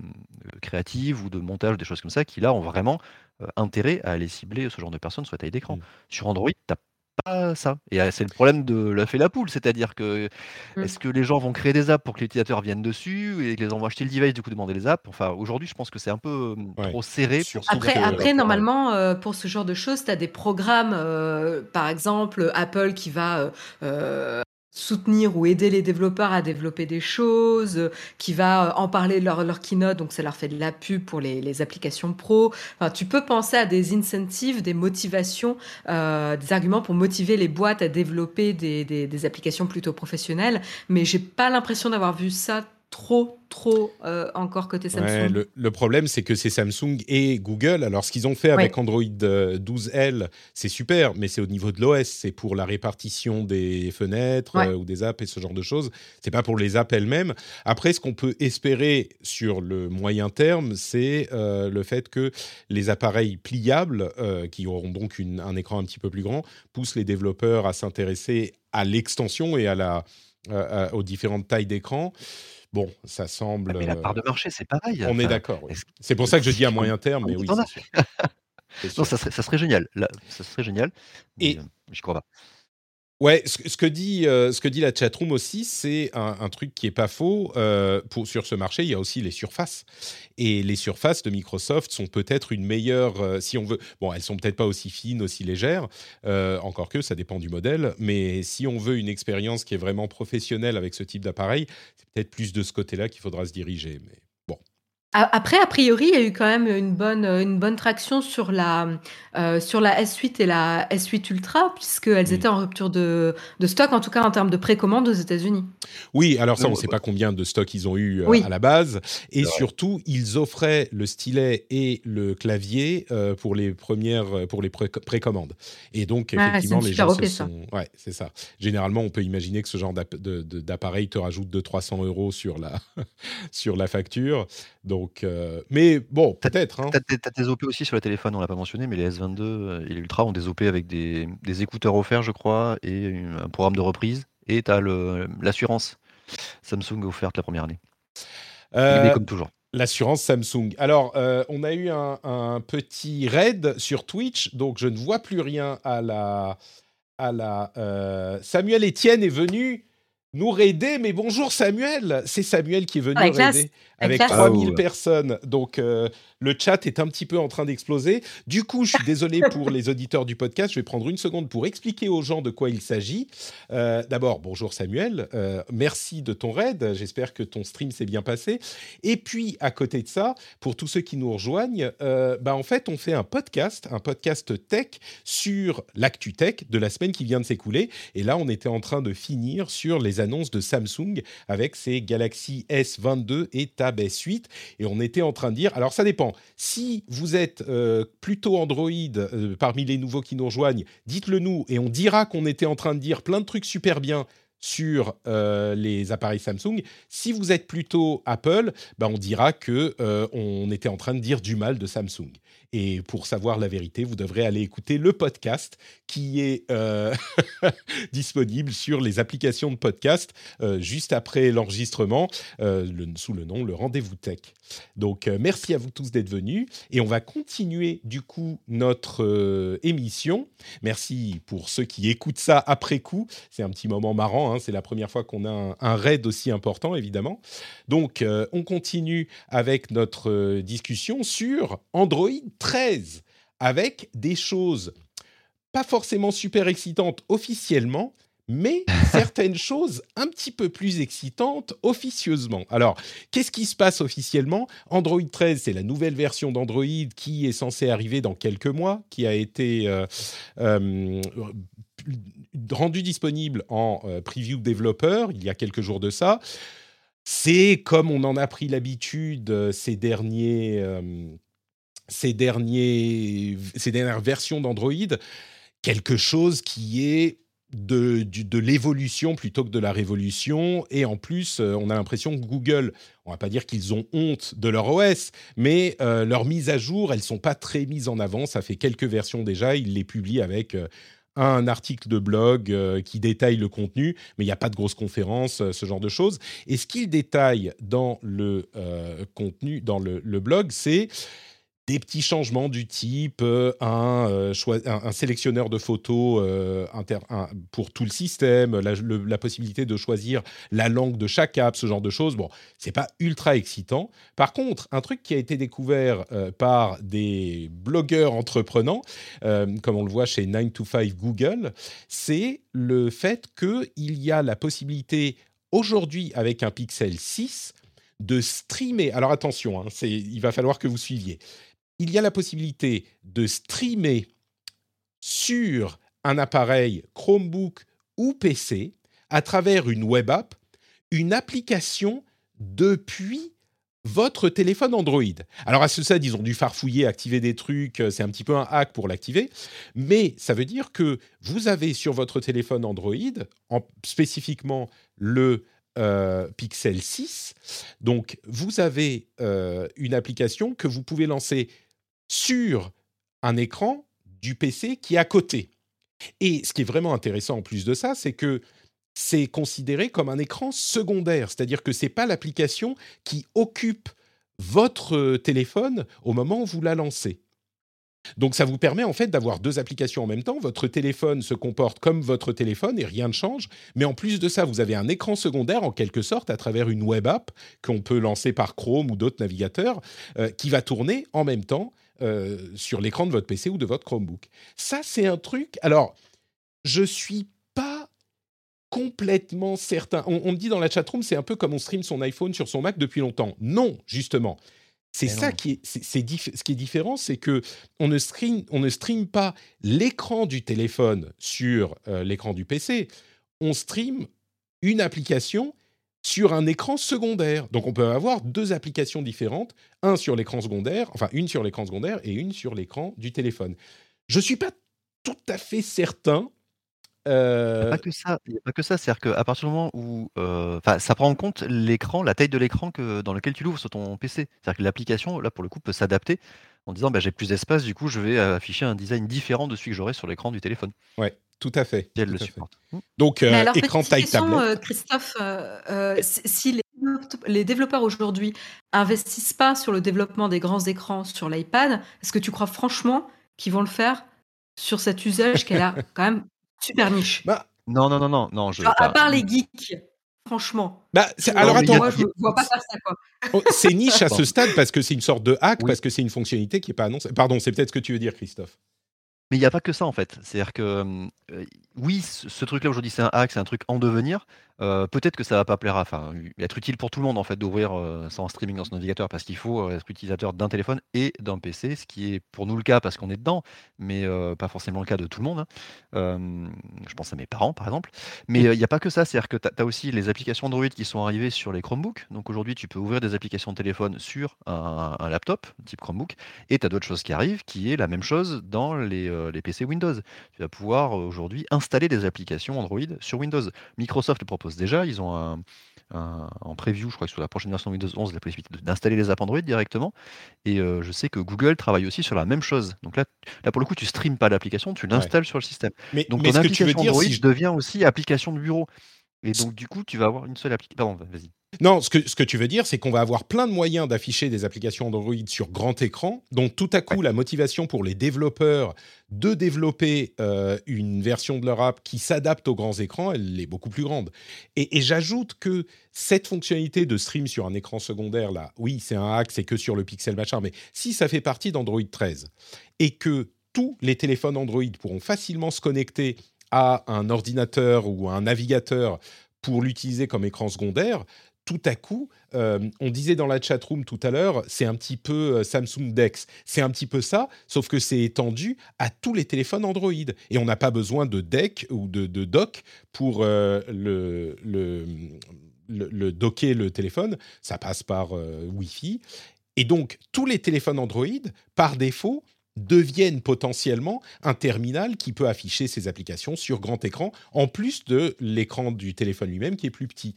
créatives ou de montage, des choses comme ça, qui là ont vraiment euh, intérêt à aller cibler ce genre de personnes sur la taille d'écran. Mmh. Sur Android, tu pas ça. Et euh, c'est le problème de la fait la poule, c'est-à-dire que mmh. est-ce que les gens vont créer des apps pour que les utilisateurs viennent dessus et que les gens vont acheter le device, du coup demander les apps? Enfin, aujourd'hui, je pense que c'est un peu trop serré. après, après normalement, euh, pour ce genre de choses, tu as des programmes, par exemple, Apple qui va soutenir ou aider les développeurs à développer des choses, qui va en parler de leur, keynote, donc ça leur fait de la pub pour les, applications pro. Enfin, tu peux penser à des incentives, des motivations, des arguments pour motiver les boîtes à développer des, des, des applications plutôt professionnelles, mais j'ai pas l'impression d'avoir vu ça trop, trop euh, encore côté Samsung. le, problème, c'est que c'est Samsung et Google. Alors, ce qu'ils ont fait avec Android 12L, euh, c'est super, mais c'est au niveau de l'OS. C'est pour la répartition des fenêtres euh, ou des apps et ce genre de choses. C'est pas pour les apps elles-mêmes. Après, ce qu'on peut espérer sur le moyen terme, c'est le fait que les appareils pliables, qui auront donc un écran un petit peu plus grand, poussent les développeurs à s'intéresser à l'extension et à la, aux différentes tailles d'écran. Bon, ça semble. mais la part de marché, c'est pareil. On est d'accord. C'est pour ça que je dis à moyen terme, mais oui, sûr. non, ça serait, ça serait génial. Là, ça serait génial. Et je crois pas. Ouais, ce, que dit, euh, ce que dit la chatroom aussi, c'est un, truc qui est pas faux. Euh, pour, sur ce marché, il y a aussi les surfaces. Et les surfaces de Microsoft sont peut-être une meilleure, euh, si on veut. Bon, elles sont peut-être pas aussi fines, aussi légères, encore que ça dépend du modèle. Mais si on veut une expérience qui est vraiment professionnelle avec ce type d'appareil, c'est peut-être plus de ce côté-là qu'il faudra se diriger. Mais après, a priori, il y a eu quand même une bonne, une bonne traction sur la, euh, sur la S8 et la S8 Ultra, puisqu'elles étaient en rupture de, de stock, en tout cas en termes de précommande aux États-Unis. Oui, alors ça, on ne sait pas combien de stocks ils ont eu euh, à la base. Et surtout, ils offraient le stylet et le clavier euh, pour les premières, pour les précommandes. Et donc, effectivement, les gens se sont. Ouais, c'est ça. Généralement, on peut imaginer que ce genre d'appareil te rajoute 200-300 euros sur la, sur la facture. Donc, euh, mais bon, peut-être. Hein. Tu as, tes OP aussi sur le téléphone, on l'a pas mentionné, mais les S22 euh, et l'Ultra ont des OP avec des, écouteurs offerts, je crois, et un programme de reprise. Et tu as l'assurance Samsung offerte la première année. Euh, comme toujours. L'assurance Samsung. Alors, on a eu un, un, petit raid sur Twitch, donc je ne vois plus rien à la. À la Samuel Etienne est venu nous raider, mais bonjour Samuel, c'est Samuel qui est venu raider avec 3000 personnes. Donc euh, le chat est un petit peu en train d'exploser. Du coup, je suis désolé pour les auditeurs du podcast. Je vais prendre une seconde pour expliquer aux gens de quoi il s'agit. Euh, d'abord, bonjour Samuel. Euh, merci de ton raid. J'espère que ton stream s'est bien passé. Et puis, à côté de ça, pour tous ceux qui nous rejoignent, bah, en fait, on fait un podcast, un podcast tech sur l'actu tech de la semaine qui vient de s'écouler. Et là, on était en train de finir sur les annonces de Samsung avec ses Galaxy S22 et Tab S8. Et on était en train de dire, alors ça dépend. Si vous êtes euh, plutôt Android euh, parmi les nouveaux qui nous rejoignent, dites-le nous et on dira qu'on était en train de dire plein de trucs super bien sur euh, les appareils Samsung. Si vous êtes plutôt Apple, ben on dira que on était en train de dire du mal de Samsung. Et pour savoir la vérité, vous devrez aller écouter le podcast qui est euh, disponible sur les applications de podcast euh, juste après l'enregistrement, euh, sous le nom Le Rendez-vous Tech. Donc, merci à vous tous d'être venus. Et on va continuer du coup notre émission. Merci pour ceux qui écoutent ça après coup. C'est un petit moment marrant. Hein. C'est la première fois qu'on a un, un, raid aussi important, évidemment. Donc, on continue avec notre discussion sur Android 13 avec des choses pas forcément super excitantes officiellement, mais certaines choses un petit peu plus excitantes officieusement. Alors, qu'est-ce qui se passe officiellement? Android 13, c'est la nouvelle version d'Android qui est censée arriver dans quelques mois, qui a été euh, euh, rendue disponible en euh, preview développeur il y a quelques jours de ça. C'est comme on en a pris l'habitude ces derniers ces, derniers, ces dernières versions d'Android quelque chose qui est de, de l'évolution plutôt que de la révolution. Et en plus, euh, on a l'impression que Google, on va pas dire qu'ils ont honte de leur OS, mais euh, leurs mises à jour, elles sont pas très mises en avant. Ça fait quelques versions déjà. Ils les publient avec euh, un article de blog qui détaille le contenu, mais il n'y a pas de grosses conférences, ce genre de choses. Et ce qu'ils détaillent dans le contenu, dans le blog, c'est des petits changements du type euh, un, un, sélectionneur de photos pour tout le système, la, possibilité de choisir la langue de chaque app, ce genre de choses. Bon, c'est pas ultra excitant. Par contre, un truc qui a été découvert par des blogueurs entreprenants, comme on le voit chez 9 to 5 Google, c'est le fait qu'il y a la possibilité aujourd'hui avec un Pixel 6 de streamer. Alors attention, hein, il va falloir que vous suiviez. Il y a la possibilité de streamer sur un appareil Chromebook ou PC à travers une web app, une application depuis votre téléphone Android. Alors à ce stade, ils ont dû farfouiller, activer des trucs, euh, c'est un petit peu un hack pour l'activer, mais ça veut dire que vous avez sur votre téléphone Android, en, spécifiquement le euh, Pixel 6, donc vous avez euh, une application que vous pouvez lancer sur un écran du PC qui est à côté. Et ce qui est vraiment intéressant en plus de ça, c'est que c'est considéré comme un écran secondaire, c'est-à-dire que ce n'est pas l'application qui occupe votre euh, téléphone au moment où vous la lancez. Donc ça vous permet en fait d'avoir deux applications en même temps. Votre téléphone se comporte comme votre téléphone et rien ne change. Mais en plus de ça, vous avez un écran secondaire en quelque sorte à travers une web app qu'on peut lancer par Chrome ou d'autres navigateurs euh, qui va tourner en même temps euh, sur l'écran de votre PC ou de votre Chromebook. Ça c'est un truc. Alors je suis complètement certain. On, me dit dans la chatroom, c'est un peu comme on stream son iPhone sur son Mac depuis longtemps. Non, justement. C'est ça qui est, c'est, ce qui est différent, c'est que on ne stream, on ne stream pas l'écran du téléphone sur euh, l'écran du PC. On stream une application sur un écran secondaire. Donc on peut avoir deux applications différentes, un sur l'écran secondaire, enfin une sur l'écran secondaire et une sur l'écran du téléphone. Je suis pas tout à fait certain il n'y a pas que ça, pas que ça. C'est-à-dire qu'à partir du moment où, ça prend en compte l'écran, la taille de l'écran que dans lequel tu l'ouvres sur ton PC. C'est-à-dire que l'application, là, pour le coup, peut s'adapter en disant: «Bah, j'ai plus d'espace, du coup, je vais afficher un design différent de celui que j'aurais sur l'écran du téléphone». Ouais, tout à fait, elle le supporte. Mmh. Donc écran taille tablette. Christophe, si les développeurs aujourd'hui investissent pas sur le développement des grands écrans sur l'iPad, est-ce que tu crois franchement qu'ils vont le faire sur cet usage qu'elle a quand même Super niche? Bah, non, non, non, non, non. Je à part les geeks, franchement. Bah, alors attends, moi je vois pas faire ça quoi. Oh, c'est niche à ce stade parce que c'est une sorte de hack, parce que c'est une fonctionnalité qui n'est pas annoncée. Pardon, c'est peut-être ce que tu veux dire, Christophe. Mais il n'y a pas que ça en fait. C'est-à-dire que euh, oui, ce, truc-là aujourd'hui c'est un hack, c'est un truc en devenir. Euh, peut-être que ça va pas plaire à, enfin, être utile pour tout le monde en fait d'ouvrir euh, ça en streaming dans son navigateur parce qu'il faut être utilisateur d'un téléphone et d'un PC, ce qui est pour nous le cas parce qu'on est dedans, mais pas forcément le cas de tout le monde. Hein. je pense à mes parents par exemple. Mais il n'y a pas que ça, c'est-à-dire que tu as, aussi les applications Android qui sont arrivées sur les Chromebooks. Donc aujourd'hui, tu peux ouvrir des applications de téléphone sur un, laptop type Chromebook et tu as d'autres choses qui arrivent qui est la même chose dans les, les PC Windows. Tu vas pouvoir aujourd'hui installer des applications Android sur Windows. Microsoft le propose déjà, ils ont un, en preview, je crois que sur la prochaine version Windows 11, la possibilité d'installer les apps Android directement. Et euh, je sais que Google travaille aussi sur la même chose. Donc là, là pour le coup, tu streames pas l'application, tu l'installes sur le système. Mais, donc ton application Android devient aussi application de bureau. Et donc du coup, tu vas avoir une seule application. Pardon, vas-y. Non, ce que, ce que tu veux dire, c'est qu'on va avoir plein de moyens d'afficher des applications Android sur grand écran. Donc tout à coup, la motivation pour les développeurs de développer euh, une version de leur app qui s'adapte aux grands écrans, elle est beaucoup plus grande. Et, j'ajoute que cette fonctionnalité de stream sur un écran secondaire, là, oui, c'est un hack, c'est que sur le Pixel machin, mais si ça fait partie d'Android 13 et que tous les téléphones Android pourront facilement se connecter à un ordinateur ou un navigateur pour l'utiliser comme écran secondaire, tout à coup, euh, on disait dans la chat room tout à l'heure, c'est un petit peu euh, Samsung Dex. C'est un petit peu ça, sauf que c'est étendu à tous les téléphones Android. Et on n'a pas besoin de deck ou de, dock pour euh, le, le, docker le téléphone. Ça passe par Wi-Fi. Et donc, tous les téléphones Android, par défaut, deviennent potentiellement un terminal qui peut afficher ses applications sur grand écran, en plus de l'écran du téléphone lui-même qui est plus petit.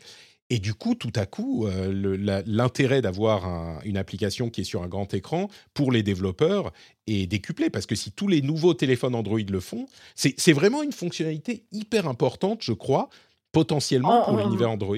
Et du coup, tout à coup, euh, l'intérêt d'avoir une application qui est sur un grand écran pour les développeurs est décuplé. Parce que si tous les nouveaux téléphones Android le font, c'est vraiment une fonctionnalité hyper importante, je crois, potentiellement pour l'univers Android,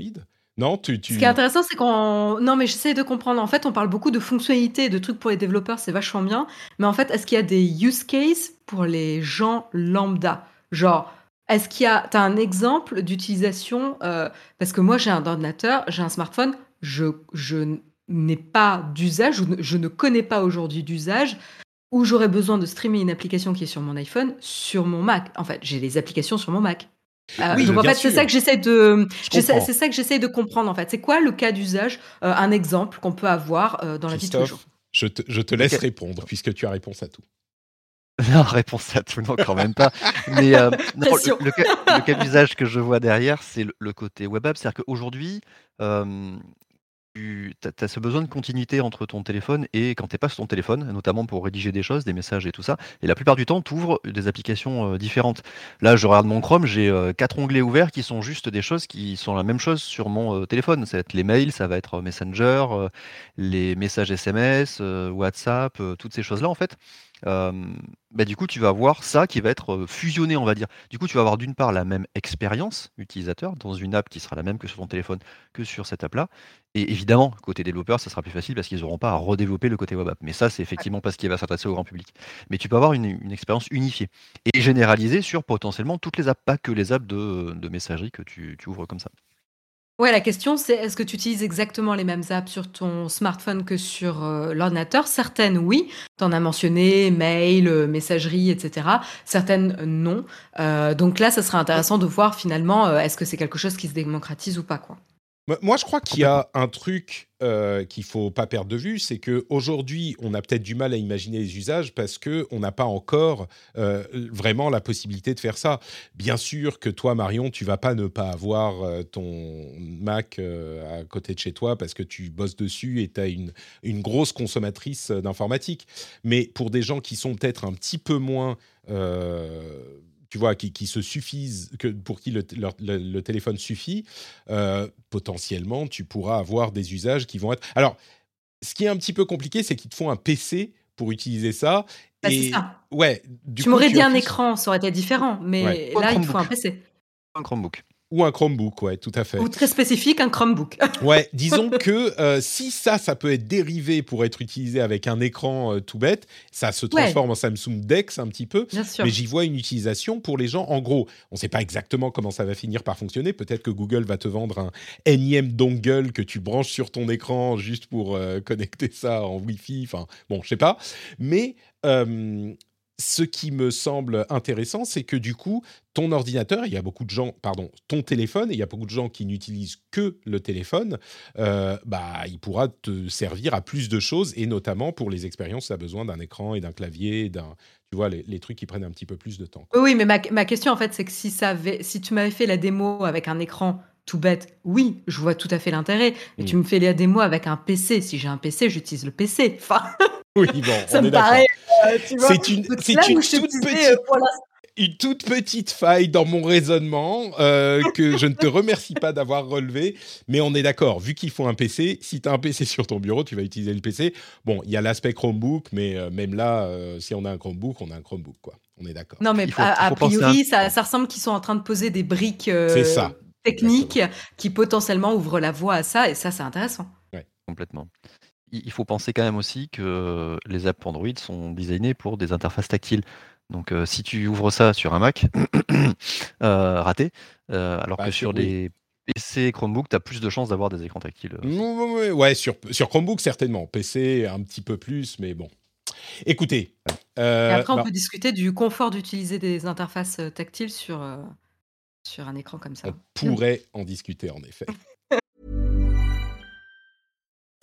Non, tu. Ce qui est intéressant, c'est qu'on. Non, mais j'essaie de comprendre. En fait, on parle beaucoup de fonctionnalités, de trucs pour les développeurs, c'est vachement bien. Mais en fait, est-ce qu'il y a des use cases pour les gens lambda? Genre, est-ce qu'il y a. Tu as un exemple d'utilisation euh, Parce que moi, j'ai un ordinateur, j'ai un smartphone, je, je n'ai pas d'usage, je ne connais pas aujourd'hui d'usage où j'aurais besoin de streamer une application qui est sur mon iPhone sur mon Mac. En fait, j'ai les applications sur mon Mac. Euh, donc en fait, c'est ça que j'essaie de, c'est ça que j'essaie de comprendre en fait. C'est quoi le cas d'usage, euh, un exemple qu'on peut avoir euh, dans la vie de tous les jours? Je te, je te laisse répondre puisque tu as réponse à tout. Non, réponse à tout, non, quand même pas. Mais le, cas, d'usage que je vois derrière, c'est le, côté web app. C'est-à-dire qu'aujourd'hui, tu as, ce besoin de continuité entre ton téléphone et quand tu pas sur ton téléphone, notamment pour rédiger des choses, des messages et tout ça. Et la plupart du temps, tu ouvres des applications euh, différentes. Là, je regarde mon Chrome, j'ai euh, quatre onglets ouverts qui sont juste des choses qui sont la même chose sur mon euh, téléphone. Ça va être les mails, ça va être Messenger, les messages SMS, WhatsApp, toutes ces choses-là en fait bah, du coup, tu vas avoir ça qui va être fusionné, on va dire. Du coup, tu vas avoir d'une part la même expérience utilisateur dans une app qui sera la même que sur ton téléphone que sur cette app-là. Et évidemment, côté développeur, ça sera plus facile parce qu'ils n'auront pas à redévelopper le côté web app. Mais ça, c'est effectivement parce qu'il va s'adresser au grand public. Mais tu peux avoir une, expérience unifiée et généralisée sur potentiellement toutes les apps, pas que les apps de, messagerie que tu ouvres comme ça. Ouais, la question c'est est-ce que tu utilises exactement les mêmes apps sur ton smartphone que sur euh, l'ordinateur? Certaines, oui. Tu en as mentionné, mail, euh, messagerie, etc. Certaines, non. Euh, donc là, ça serait intéressant de voir finalement, est-ce que c'est quelque chose qui se démocratise ou pas, quoi. Moi, je crois qu'il y a un truc euh, qu'il faut pas perdre de vue, c'est que aujourd'hui, on a peut-être du mal à imaginer les usages parce que on n'a pas encore euh, vraiment la possibilité de faire ça. Bien sûr que toi, Marion, tu vas pas ne pas avoir euh, ton Mac à côté de chez toi parce que tu bosses dessus et tu as une, une grosse consommatrice d'informatique. Mais pour des gens qui sont peut-être un petit peu moins tu vois, qui, se suffisent, que, pour qui le, téléphone suffit, euh, potentiellement, tu pourras avoir des usages qui vont être. Alors, ce qui est un petit peu compliqué, c'est qu'ils te font un PC pour utiliser ça. Bah, et... ça. Ouais. tu m'aurais dit un écran, ça aurait été différent, mais là, il faut un PC. Un Chromebook. Ou un Chromebook, ouais, tout à fait. Ou très spécifique, un Chromebook. ouais, disons que euh, si ça, ça peut être dérivé pour être utilisé avec un écran euh, tout bête, ça se transforme en Samsung Dex un petit peu. Bien sûr. Mais j'y vois une utilisation pour les gens. En gros, on ne sait pas exactement comment ça va finir par fonctionner. Peut-être que Google va te vendre un énième dongle que tu branches sur ton écran juste pour euh, connecter ça en Wi-Fi. Enfin, bon, je sais pas. Mais ce qui me semble intéressant, c'est que du coup, ton ordinateur, il y a beaucoup de gens, pardon, ton téléphone, et il y a beaucoup de gens qui n'utilisent que le téléphone, euh, bah, il pourra te servir à plus de choses, et notamment pour les expériences, tu as besoin d'un écran et d'un clavier, d'un, tu vois, les, trucs qui prennent un petit peu plus de temps. Oui, mais ma, question, en fait, c'est que si, ça avait, si tu m'avais fait la démo avec un écran tout bête, oui, je vois tout à fait l'intérêt. Mais mm. tu me fais la démo avec un PC. Si j'ai un PC, j'utilise le PC. Enfin, oui, bon, ça me paraît. Euh, c'est une, c'est une toute petite. Euh, une toute petite faille dans mon raisonnement euh, que je ne te remercie pas d'avoir relevé, mais on est d'accord, vu qu'il faut un PC, si tu as un PC sur ton bureau, tu vas utiliser le PC. Bon, il y a l'aspect Chromebook, mais même là, si on a un Chromebook, on a un Chromebook, quoi. On est d'accord. Non, mais a, priori, ça, ça, ressemble qu'ils sont en train de poser des briques techniques qui potentiellement ouvrent la voie à ça, et ça, c'est intéressant. Ouais. Complètement il faut penser quand même aussi que les apps Android sont designées pour des interfaces tactiles. Donc si tu ouvres ça sur un Mac, euh, raté, euh, alors bah, que sur des PC Chromebook, tu as plus de chances d'avoir des écrans tactiles. Euh. Ouais, sur, sur Chromebook certainement. PC un petit peu plus, mais bon. Écoutez. Et après, on bah peut discuter du confort d'utiliser des interfaces tactiles sur, sur un écran comme ça. On pourrait en discuter en effet.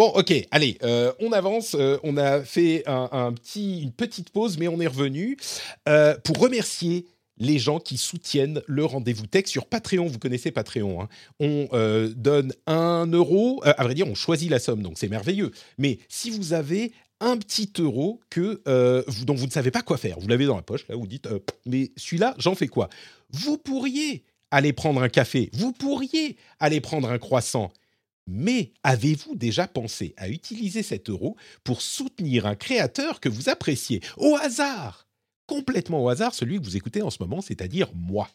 Bon, ok, allez, euh, on avance. Euh, on a fait une petite pause, mais on est revenu euh, pour remercier les gens qui soutiennent le rendez-vous tech sur Patreon. Vous connaissez Patreon. Hein. On donne un euro. À vrai dire, on choisit la somme, donc c'est merveilleux. Mais si vous avez un petit euro que, euh, dont vous ne savez pas quoi faire, vous l'avez dans la poche, là, vous dites, mais celui-là, j'en fais quoi? Vous pourriez aller prendre un café, vous pourriez aller prendre un croissant. Mais avez-vous déjà pensé à utiliser cet euro pour soutenir un créateur que vous appréciez? Au hasard complètement au hasard celui que vous écoutez en ce moment, c'est-à-dire moi.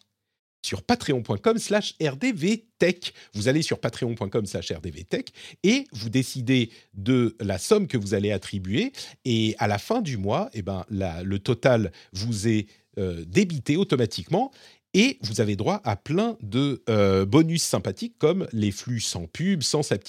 Sur patreon.com slash rdvtech. Vous allez sur patreon.com slash rdvtech et vous décidez de la somme que vous allez attribuer. Et à la fin du mois, eh ben, le total vous est euh, débité automatiquement et vous avez droit à plein de euh, bonus sympathiques comme les flux sans pub, sans cette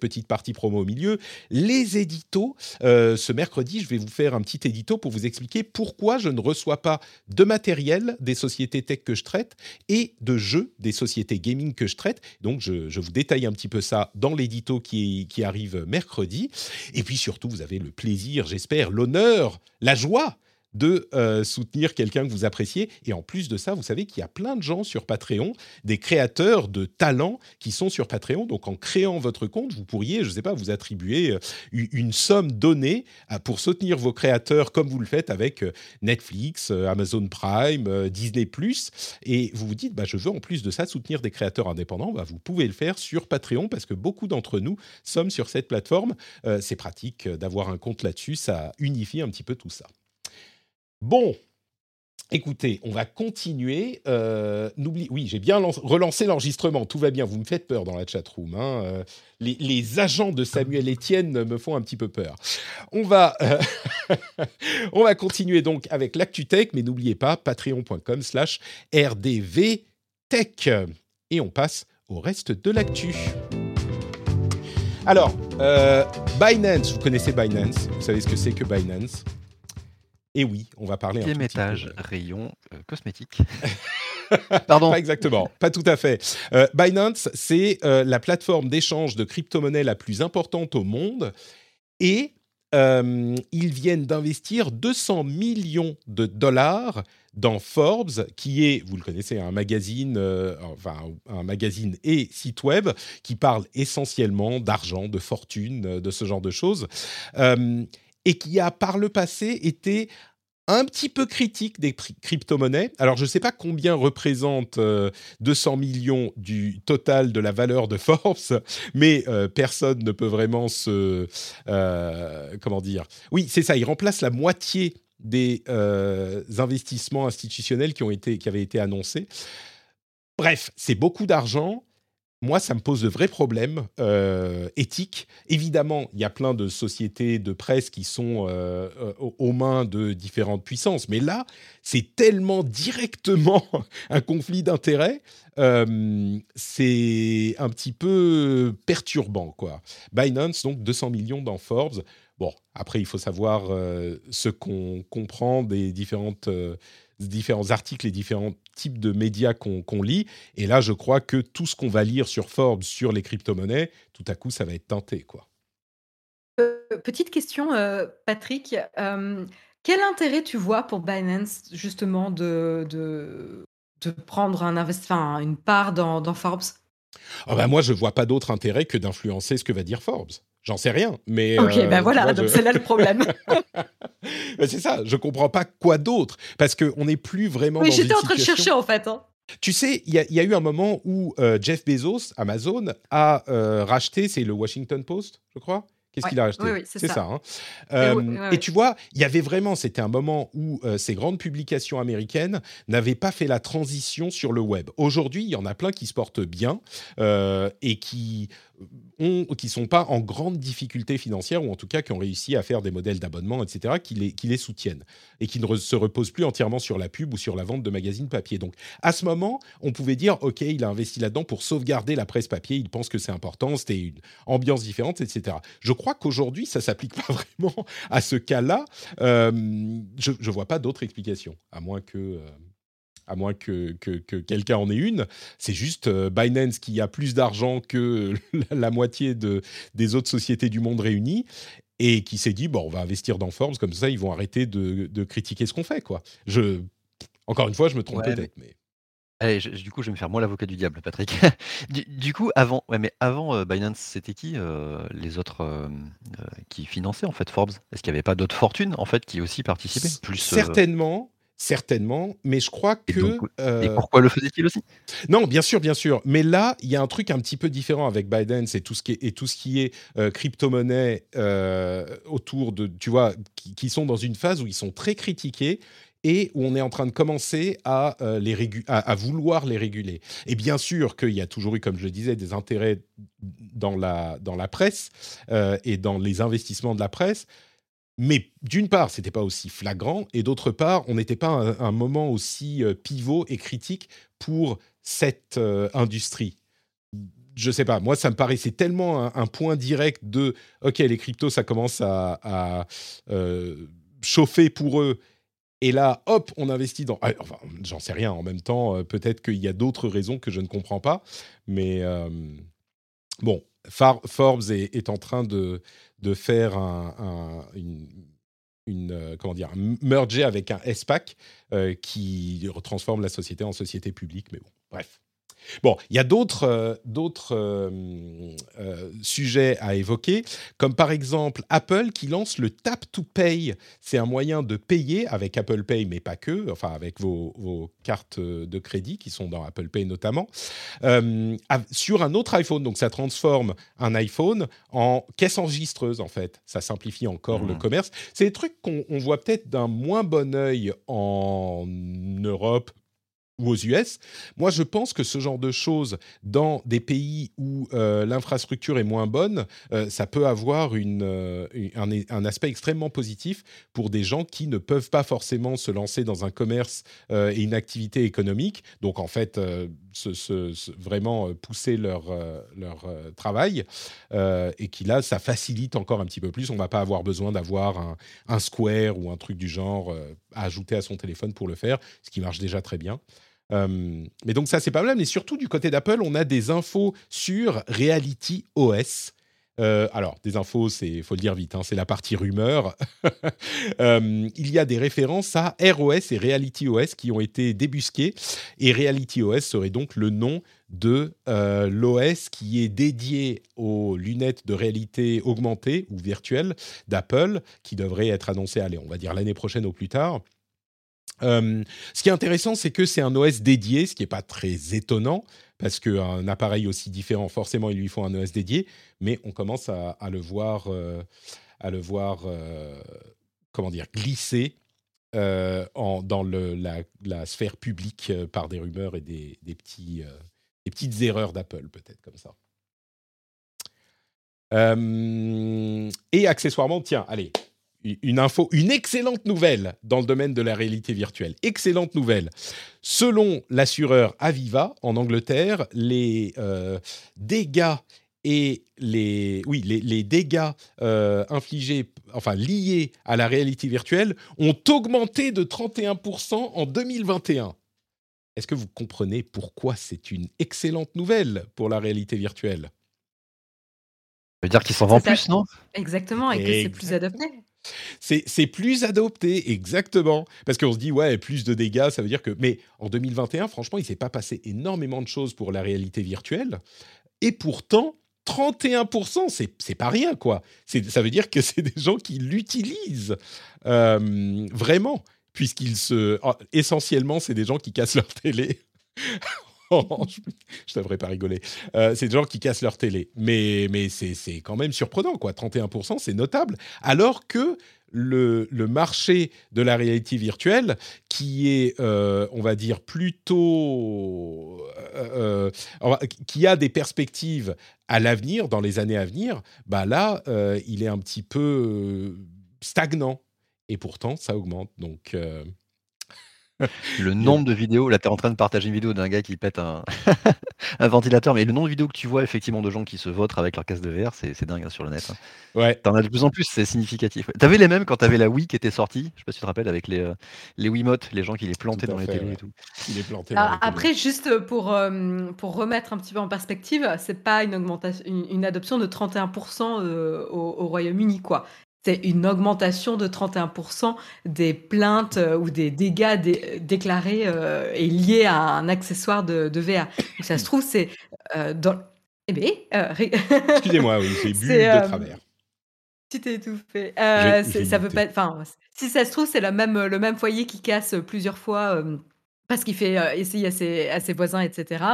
petite, partie promo au milieu, les éditos. Euh, ce mercredi, je vais vous faire un petit édito pour vous expliquer pourquoi je ne reçois pas de matériel des sociétés tech que je traite et de jeux des sociétés gaming que je traite. Donc, je, vous détaille un petit peu ça dans l'édito qui arrive mercredi. Et puis surtout, vous avez le plaisir, j'espère, l'honneur, la joie de euh, soutenir quelqu'un que vous appréciez. Et en plus de ça, vous savez qu'il y a plein de gens sur Patreon, des créateurs de talents qui sont sur Patreon. Donc en créant votre compte, vous pourriez, je ne sais pas, vous attribuer euh, une somme donnée euh, pour soutenir vos créateurs comme vous le faites avec Netflix, Amazon Prime, Disney ⁇ Et vous vous dites, bah, je veux en plus de ça soutenir des créateurs indépendants. Bah, vous pouvez le faire sur Patreon parce que beaucoup d'entre nous sommes sur cette plateforme. C'est pratique d'avoir un compte là-dessus, ça unifie un petit peu tout ça. Bon, Écoutez, on va continuer. Euh, oui, j'ai bien relancé l'enregistrement. Tout va bien. Vous me faites peur dans la chat room. Hein. Euh, les, agents de Samuel Etienne me font un petit peu peur. On va, euh, on va continuer donc avec l'ActuTech, mais n'oubliez pas patreon.com/slash rdvtech. Et on passe au reste de l'actu. Alors, Binance, vous connaissez Binance Vous savez ce que c'est que Binance? Et oui, on va parler un étage, rayon euh, cosmétique. Pardon. Pas exactement, pas tout à fait. Euh, Binance, c'est euh, la plateforme d'échange de crypto-monnaies la plus importante au monde. Et ils viennent d'investir 200 millions de dollars dans Forbes, qui est, vous le connaissez, un magazine, enfin un magazine et site web qui parle essentiellement d'argent, de fortune, de ce genre de choses et qui a par le passé été un petit peu critique des crypto-monnaies. Alors, je ne sais pas combien représente 200 euh, millions du total de la valeur de Forbes, mais euh, personne ne peut vraiment se... Euh, comment dire Oui, c'est ça, il remplace la moitié des investissements institutionnels qui, ont été, qui avaient été annoncés. Bref, c'est beaucoup d'argent moi, ça me pose de vrais problèmes euh, éthiques. Évidemment, il y a plein de sociétés de presse qui sont euh, euh, aux mains de différentes puissances, mais là, c'est tellement directement un conflit d'intérêts, c'est un petit peu perturbant, quoi. Binance, donc 200 millions dans Forbes. Bon, après, il faut savoir ce qu'on comprend des différentes différents articles et différents types de médias qu'on lit. Et là, je crois que tout ce qu'on va lire sur Forbes, sur les crypto-monnaies, tout à coup, ça va être tenté. Quoi. Euh, petite question, euh, Patrick. Euh, quel intérêt tu vois pour Binance, justement, de, de, de prendre un enfin, une part dans, dans Forbes? Bah Moi, je ne vois pas d'autre intérêt que d'influencer ce que va dire Forbes. J'en sais rien, mais. Ok, ben voilà, donc c'est là le problème. c'est ça, je comprends pas quoi d'autre, parce qu'on n'est plus vraiment. Oui, j'étais en train de chercher en fait. Hein. Tu sais, il y, a eu un moment où euh, Jeff Bezos, Amazon, a euh, racheté, c'est le Washington Post, je crois, Qu'est-ce qu'il a acheté oui, C'est ça. Hein. Euh, et, tu vois, il y avait vraiment, c'était un moment où ces grandes publications américaines n'avaient pas fait la transition sur le web. Aujourd'hui, il y en a plein qui se portent bien et qui ont, qui sont pas en grande difficulté financière, ou en tout cas qui ont réussi à faire des modèles d'abonnement, etc., qui les, soutiennent, et qui ne se reposent plus entièrement sur la pub ou sur la vente de magazines papier. Donc à ce moment, on pouvait dire, OK, il a investi là-dedans pour sauvegarder la presse papier, il pense que c'est important, c'était une ambiance différente, etc. Je crois qu'aujourd'hui, ça s'applique pas vraiment à ce cas-là. Euh, je ne vois pas d'autre explication, à moins que... Euh, à moins que, quelqu'un en ait une. C'est juste euh, Binance qui a plus d'argent que la, moitié de, des autres sociétés du monde réunies et qui s'est dit, bon, on va investir dans Forbes, comme ça, ils vont arrêter de, critiquer ce qu'on fait, quoi. Je, Encore une fois, je me trompe peut-être, mais... Allez, du coup, je vais me faire moi l'avocat du diable, Patrick. Du coup, avant ouais, mais avant, euh, Binance, c'était qui, euh, les autres, euh, qui finançaient, en fait, Forbes? Est-ce qu'il n'y avait pas d'autres fortunes, en fait, qui aussi participaient? Plus, certainement, certainement, mais je crois que, et pourquoi le faisait-il aussi? Non, bien sûr, bien sûr, mais là, il y a un truc un petit peu différent avec Binance et tout ce qui est et tout ce qui est, crypto-monnaie, autour de tu vois? Qui qui sont dans une phase où ils sont très critiqués et où on est en train de commencer à, euh, les à, vouloir les réguler. Et bien sûr qu'il y a toujours eu, comme je le disais, des intérêts dans la, dans la presse euh, et dans les investissements de la presse. Mais d'une part, ce n'était pas aussi flagrant, et d'autre part, on n'était pas à un, moment aussi euh, pivot et critique pour cette industrie. Je sais pas, moi ça me paraissait tellement un, point direct de OK, les cryptos ça commence à, à chauffer pour eux et là, hop, on investit dans. Ah, enfin, j'en sais rien. En même temps, euh, peut-être qu'il y a d'autres raisons que je ne comprends pas. Mais euh, bon, Forbes est, en train de, faire un, une, euh, comment dire, merger avec un SPAC qui transforme la société en société publique. Mais bon, bref. Bon, il y a d'autres euh, euh, euh, sujets à évoquer, comme par exemple Apple qui lance le Tap to Pay. C'est un moyen de payer avec Apple Pay, mais pas que, enfin avec vos, cartes de crédit qui sont dans Apple Pay notamment, sur un autre iPhone. Donc ça transforme un iPhone en caisse enregistreuse en fait. Ça simplifie encore le mmh. commerce. C'est des trucs qu'on voit peut-être d'un moins bon œil en Europe, ou aux US. Moi, je pense que ce genre de choses dans des pays où euh, l'infrastructure est moins bonne, euh, ça peut avoir euh, un, aspect extrêmement positif pour des gens qui ne peuvent pas forcément se lancer dans un commerce et une activité économique. Donc, en fait, vraiment pousser leur, travail et qui là, ça facilite encore un petit peu plus. On ne va pas avoir besoin d'avoir un, Square ou un truc du genre ajouter à son téléphone pour le faire, ce qui marche déjà très bien. Euh, mais donc ça, c'est pas mal. Mais surtout, du côté d'Apple, on a des infos sur Reality OS. Euh, alors, des infos, c'est faut le dire vite, hein, c'est la partie rumeur. Euh, il y a des références à ROS et Reality OS qui ont été débusquées. Et Reality OS serait donc le nom de l'OS qui est dédié aux lunettes de réalité augmentée ou virtuelle d'Apple, qui devrait être annoncé, allez, on va dire l'année prochaine au plus tard. Euh, ce qui est intéressant, c'est que c'est un OS dédié, ce qui n'est pas très étonnant, parce qu'un appareil aussi différent, forcément, il lui faut un OS dédié, mais on commence à, le voir, à le voir euh, comment dire, glisser euh, dans la, sphère publique par des rumeurs et des petits, des petites erreurs d'Apple, peut-être comme ça. et accessoirement, tiens, allez, une info, une excellente nouvelle dans le domaine de la réalité virtuelle. Excellente nouvelle. Selon l'assureur Aviva en Angleterre, les euh, dégâts et les, oui, les, dégâts euh, infligés, enfin liés à la réalité virtuelle, ont augmenté de 31% en 2021. Est-ce que vous comprenez pourquoi c'est une excellente nouvelle pour la réalité virtuelle? Ça veut dire qu'ils s'en vendent plus, non? Exactement, et que c'est plus adapté. C'est plus adopté, exactement. Parce qu'on se dit, ouais, plus de dégâts, ça veut dire que. Mais en 2021, franchement, il s'est pas passé énormément de choses pour la réalité virtuelle. Et pourtant, 31%, c'est pas rien, quoi. Ça veut dire que c'est des gens qui l'utilisent euh, vraiment, puisqu'ils se. Ah, essentiellement, c'est des gens qui cassent leur télé. je, ne devrais pas rigoler. Euh, c'est des gens qui cassent leur télé. Mais, mais c'est quand même surprenant, quoi. 31%, c'est notable. Alors que le, le, marché de la réalité virtuelle, qui est, euh, on va dire, plutôt. Euh, qui a des perspectives à l'avenir, dans les années à venir, bah là, il est un petit peu stagnant. Et pourtant, ça augmente. Donc le nombre de vidéos, là, tu es en train de partager une vidéo d'un gars qui pète un, un, ventilateur, mais le nombre de vidéos que tu vois effectivement de gens qui se votent avec leur casque de VR, c'est dingue hein, sur le net. Hein. Ouais. T'en as de plus en plus, c'est significatif. Tu avais les mêmes quand tu avais la Wii qui était sortie, je sais pas si tu te rappelles, avec les, euh, les Wiimotes, les gens qui les plantaient dans les télés et tout. les après, juste pour, euh, pour remettre un petit peu en perspective, c'est pas une augmentation, une, adoption de 31% euh, au, au Royaume-Uni, quoi c'est une augmentation de 31% des plaintes euh, ou des dégâts déclarés euh, et liés à un accessoire de, de VR. Donc, ça se trouve, c'est euh, dans. Eh bien, excusez-moi, oui, j'ai bu de travers. Tu t'es étouffé. ça veut pas. Enfin, si ça se trouve, c'est le même, le même foyer qui casse plusieurs fois parce qu'il fait essayer à ses, à ses, voisins, etc.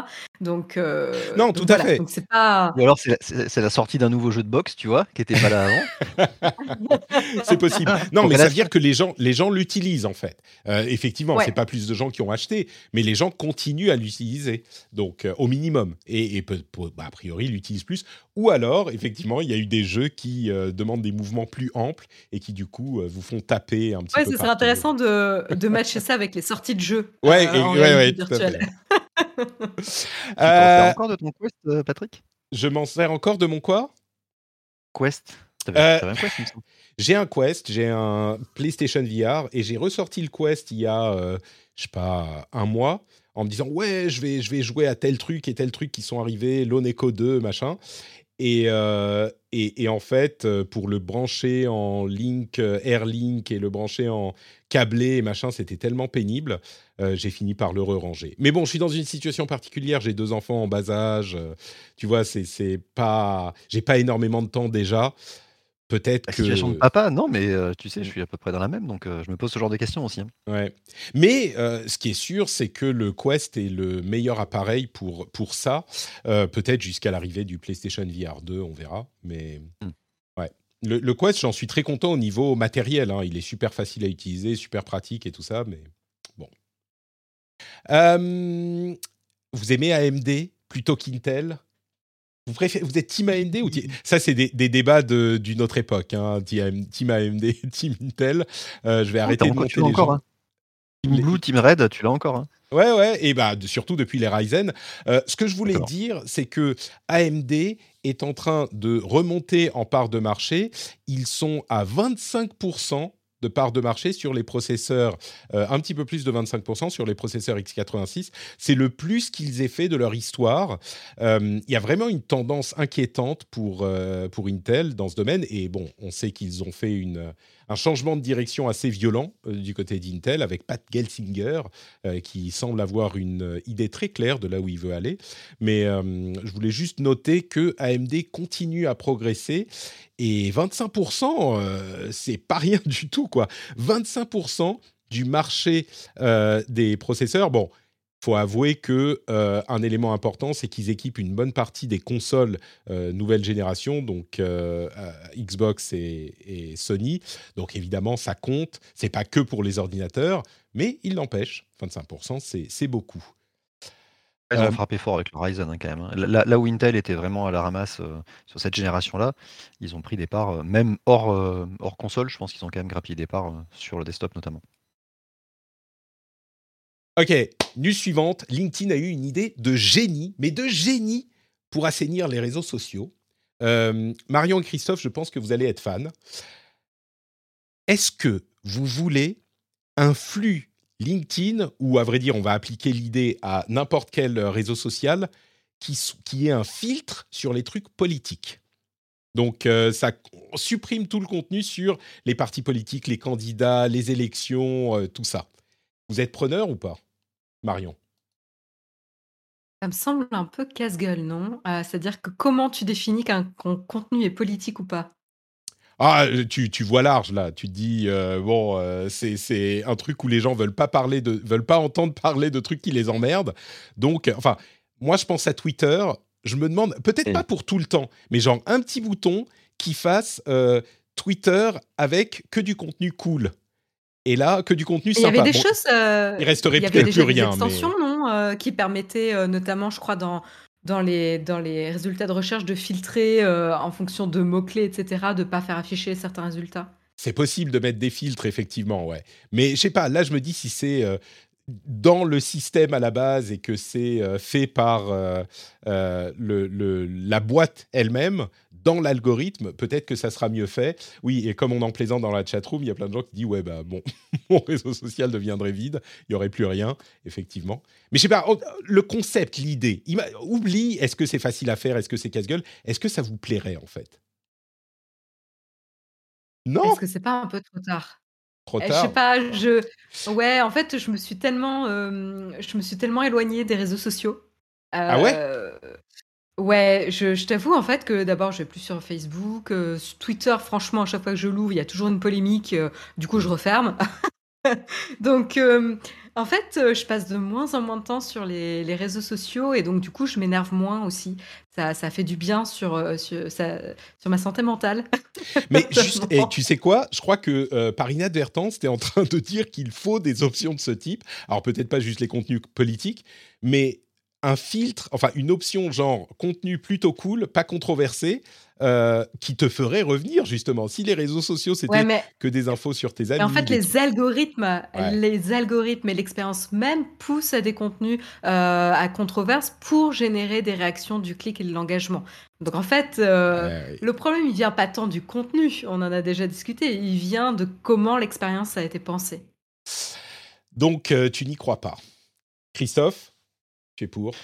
Donc, euh, non, tout à fait. pas... Ou alors, c'est la, sortie d'un nouveau jeu de boxe, tu vois, qui était pas là avant. c'est possible. Non, mais ça veut dire que les gens les gens l'utilisent, en fait. Euh, effectivement, c'est pas plus de gens qui ont acheté, mais les gens continuent à l'utiliser, donc au minimum. Et, et bah, a priori, l'utilisent plus. Ou alors, effectivement, il y a eu des jeux qui demandent des mouvements plus amples et qui, du coup, vous font taper un petit ouais, peu. Ouais, ce serait intéressant de, de matcher ça avec les sorties de jeux. Ouais, ouais, tout à fait. tu euh, encore de ton Quest, euh, Patrick? Je m'en sers encore de mon quoi? Quest? Euh, J'ai un Quest, j'ai un PlayStation VR et j'ai ressorti le Quest il y a, je sais pas, un mois en me disant ouais, je vais, je vais jouer à tel truc et tel truc qui sont arrivés, Echo 2, machin. Et, et, et, en fait, pour le brancher en link, Airlink et le brancher en câblé machin, c'était tellement pénible euh, j'ai fini par le re-ranger. Mais bon, je suis dans une situation particulière. J'ai deux enfants en bas âge. Euh, tu vois, c'est pas. J'ai pas énormément de temps déjà. Peut-être que. Situation de papa, non, mais euh, tu sais, je suis à peu près dans la même, donc je me pose ce genre de questions aussi. Hein. Ouais. Mais ce qui est sûr, c'est que le Quest est le meilleur appareil pour, pour ça. Peut-être jusqu'à l'arrivée du PlayStation VR 2, on verra. Mais. Hmm. Ouais. Le, Quest, j'en suis très content au niveau matériel. Hein. Il est super facile à utiliser, super pratique et tout ça, mais euh, vous aimez AMD plutôt qu'Intel? Vous, préférez, vous êtes Team AMD ou ça c'est des, débats d'une autre époque, hein, Team AMD, Team Intel. Euh, je vais arrêter de monter les encore, hein. Team Blue, Team Red, tu l'as encore. Hein. Ouais, ouais, et bah surtout depuis les Ryzen. Euh, ce que je voulais dire, c'est que AMD est en train de remonter en part de marché. Ils sont à 25% de part de marché sur les processeurs, euh, un petit peu plus de 25% sur les processeurs x86. C'est le plus qu'ils aient fait de leur histoire. Euh, il y a vraiment une tendance inquiétante pour, euh, pour Intel dans ce domaine. Et bon, on sait qu'ils ont fait une un changement de direction assez violent euh, du côté d'Intel avec Pat Gelsinger euh, qui semble avoir une euh, idée très claire de là où il veut aller. Mais je voulais juste noter que AMD continue à progresser et 25%, c'est pas rien du tout quoi. 25% du marché des processeurs. Bon, faut avouer que euh, un élément important, c'est qu'ils équipent une bonne partie des consoles euh, nouvelle génération, donc euh, Xbox et, Sony. Donc évidemment, ça compte. C'est pas que pour les ordinateurs, mais il n'empêche, 25%, c'est beaucoup. Ils ont frappé fort avec le Ryzen hein, quand même. Hein. Là, où Intel était vraiment à la ramasse sur cette génération-là, ils ont pris des parts, même hors, hors console, je pense qu'ils ont quand même grappillé des parts sur le desktop notamment. Ok, news suivante. LinkedIn a eu une idée de génie, mais de génie pour assainir les réseaux sociaux. Euh, Marion et Christophe, je pense que vous allez être fans. Est-ce que vous voulez un flux LinkedIn, ou à vrai dire, on va appliquer l'idée à n'importe quel réseau social, qui, est un filtre sur les trucs politiques? Donc euh, ça supprime tout le contenu sur les partis politiques, les candidats, les élections, euh, tout ça. Vous êtes preneur ou pas? Marion Ça me semble un peu casse-gueule, non? Euh, C'est-à-dire que comment tu définis qu'un contenu est politique ou pas? Ah, euh, tu, tu, vois large là. Tu te dis euh, bon, c'est un truc où les gens veulent pas parler de, veulent pas entendre parler de trucs qui les emmerdent. Donc, enfin, moi je pense à Twitter. Je me demande, peut-être pas pour tout le temps, mais genre un petit bouton qui fasse Twitter avec que du contenu cool. Et là, que du contenu sympa. Il y avait des choses. Euh, il resterait peut-être plus rien. Des extensions, non euh, Qui permettaient, euh, notamment, je crois, dans, dans, les, dans les résultats de recherche, de filtrer en fonction de mots-clés, etc., de ne pas faire afficher certains résultats. C'est possible de mettre des filtres, effectivement, ouais. Mais je sais pas, là, je me dis si c'est dans le système à la base et que c'est fait par le, la boîte elle-même, dans l'algorithme, peut-être que ça sera mieux fait. Oui, et comme on en plaisante dans la chatroom, il y a plein de gens qui disent ouais bah bon, mon réseau social deviendrait vide, il y aurait plus rien, effectivement. Mais je sais pas, le concept, l'idée, oublie, est-ce que c'est facile à faire, est-ce que c'est casse-gueule, est-ce que ça vous plairait en fait? Non? Est-ce que c'est pas un peu trop tard? Trop Eh, je tard. sais pas, je ouais, en fait, je me suis tellement, je me suis tellement éloignée des réseaux sociaux. Ah ouais? Heu, ouais, je je t'avoue, en fait, que d'abord, je vais plus sur Facebook, heu, sur Twitter, franchement, à chaque fois que je l'ouvre, il y a toujours une polémique, heu, du coup, je referme. Donc, en fait, heu, je passe de moins en moins de temps sur les les réseaux sociaux et donc du coup, je m'énerve moins aussi. Ça ça fait du bien sur, heu, sur ça sur ma santé mentale. Mais juste, et tu sais quoi? Je crois que euh, par inadvertance, tu es en train de dire qu'il faut des options de ce type. Alors peut-être pas juste les contenus politiques, mais un filtre, enfin une option genre contenu plutôt cool, pas controversé, euh, qui te ferait revenir justement. Si les réseaux sociaux Ouais, c'était mais que des infos sur tes Mais en amis, fait, les algorithmes, Ouais. les algorithmes et l'expérience même poussent à des contenus euh, à controverse pour générer des réactions du clic et de l'engagement. Donc en fait, euh, Ouais, le problème, il vient pas tant du contenu, on en a déjà discuté, il vient de comment l'expérience a été pensée. Donc euh, tu n'y crois pas. Christophe, tu es pour?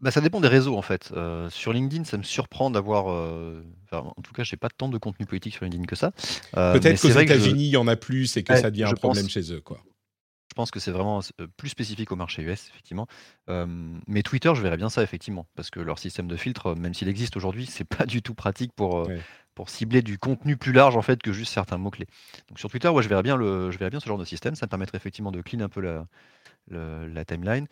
Bah, ça dépend des réseaux, en fait. Heu, sur LinkedIn, ça me surprend d'avoir, enfin, en tout cas, j'ai pas tant de contenu politique sur LinkedIn que ça. Mais Peut-être c'est qu'aux vrai que je États-Unis, il y en a plus et que ouais, ça devient je un problème pense chez eux, quoi. je pense que c'est vraiment plus spécifique au marché US, effectivement. Mais Twitter, je verrais bien ça, effectivement, parce que leur système de filtre, même s'il existe aujourd'hui, c'est pas du tout pratique pour, Ouais. pour cibler du contenu plus large, en fait, que juste certains mots-clés. Donc sur Twitter, ouais, je verrais bien le je verrais bien ce genre de système. Ça me permettrait effectivement de clean un peu la le la timeline.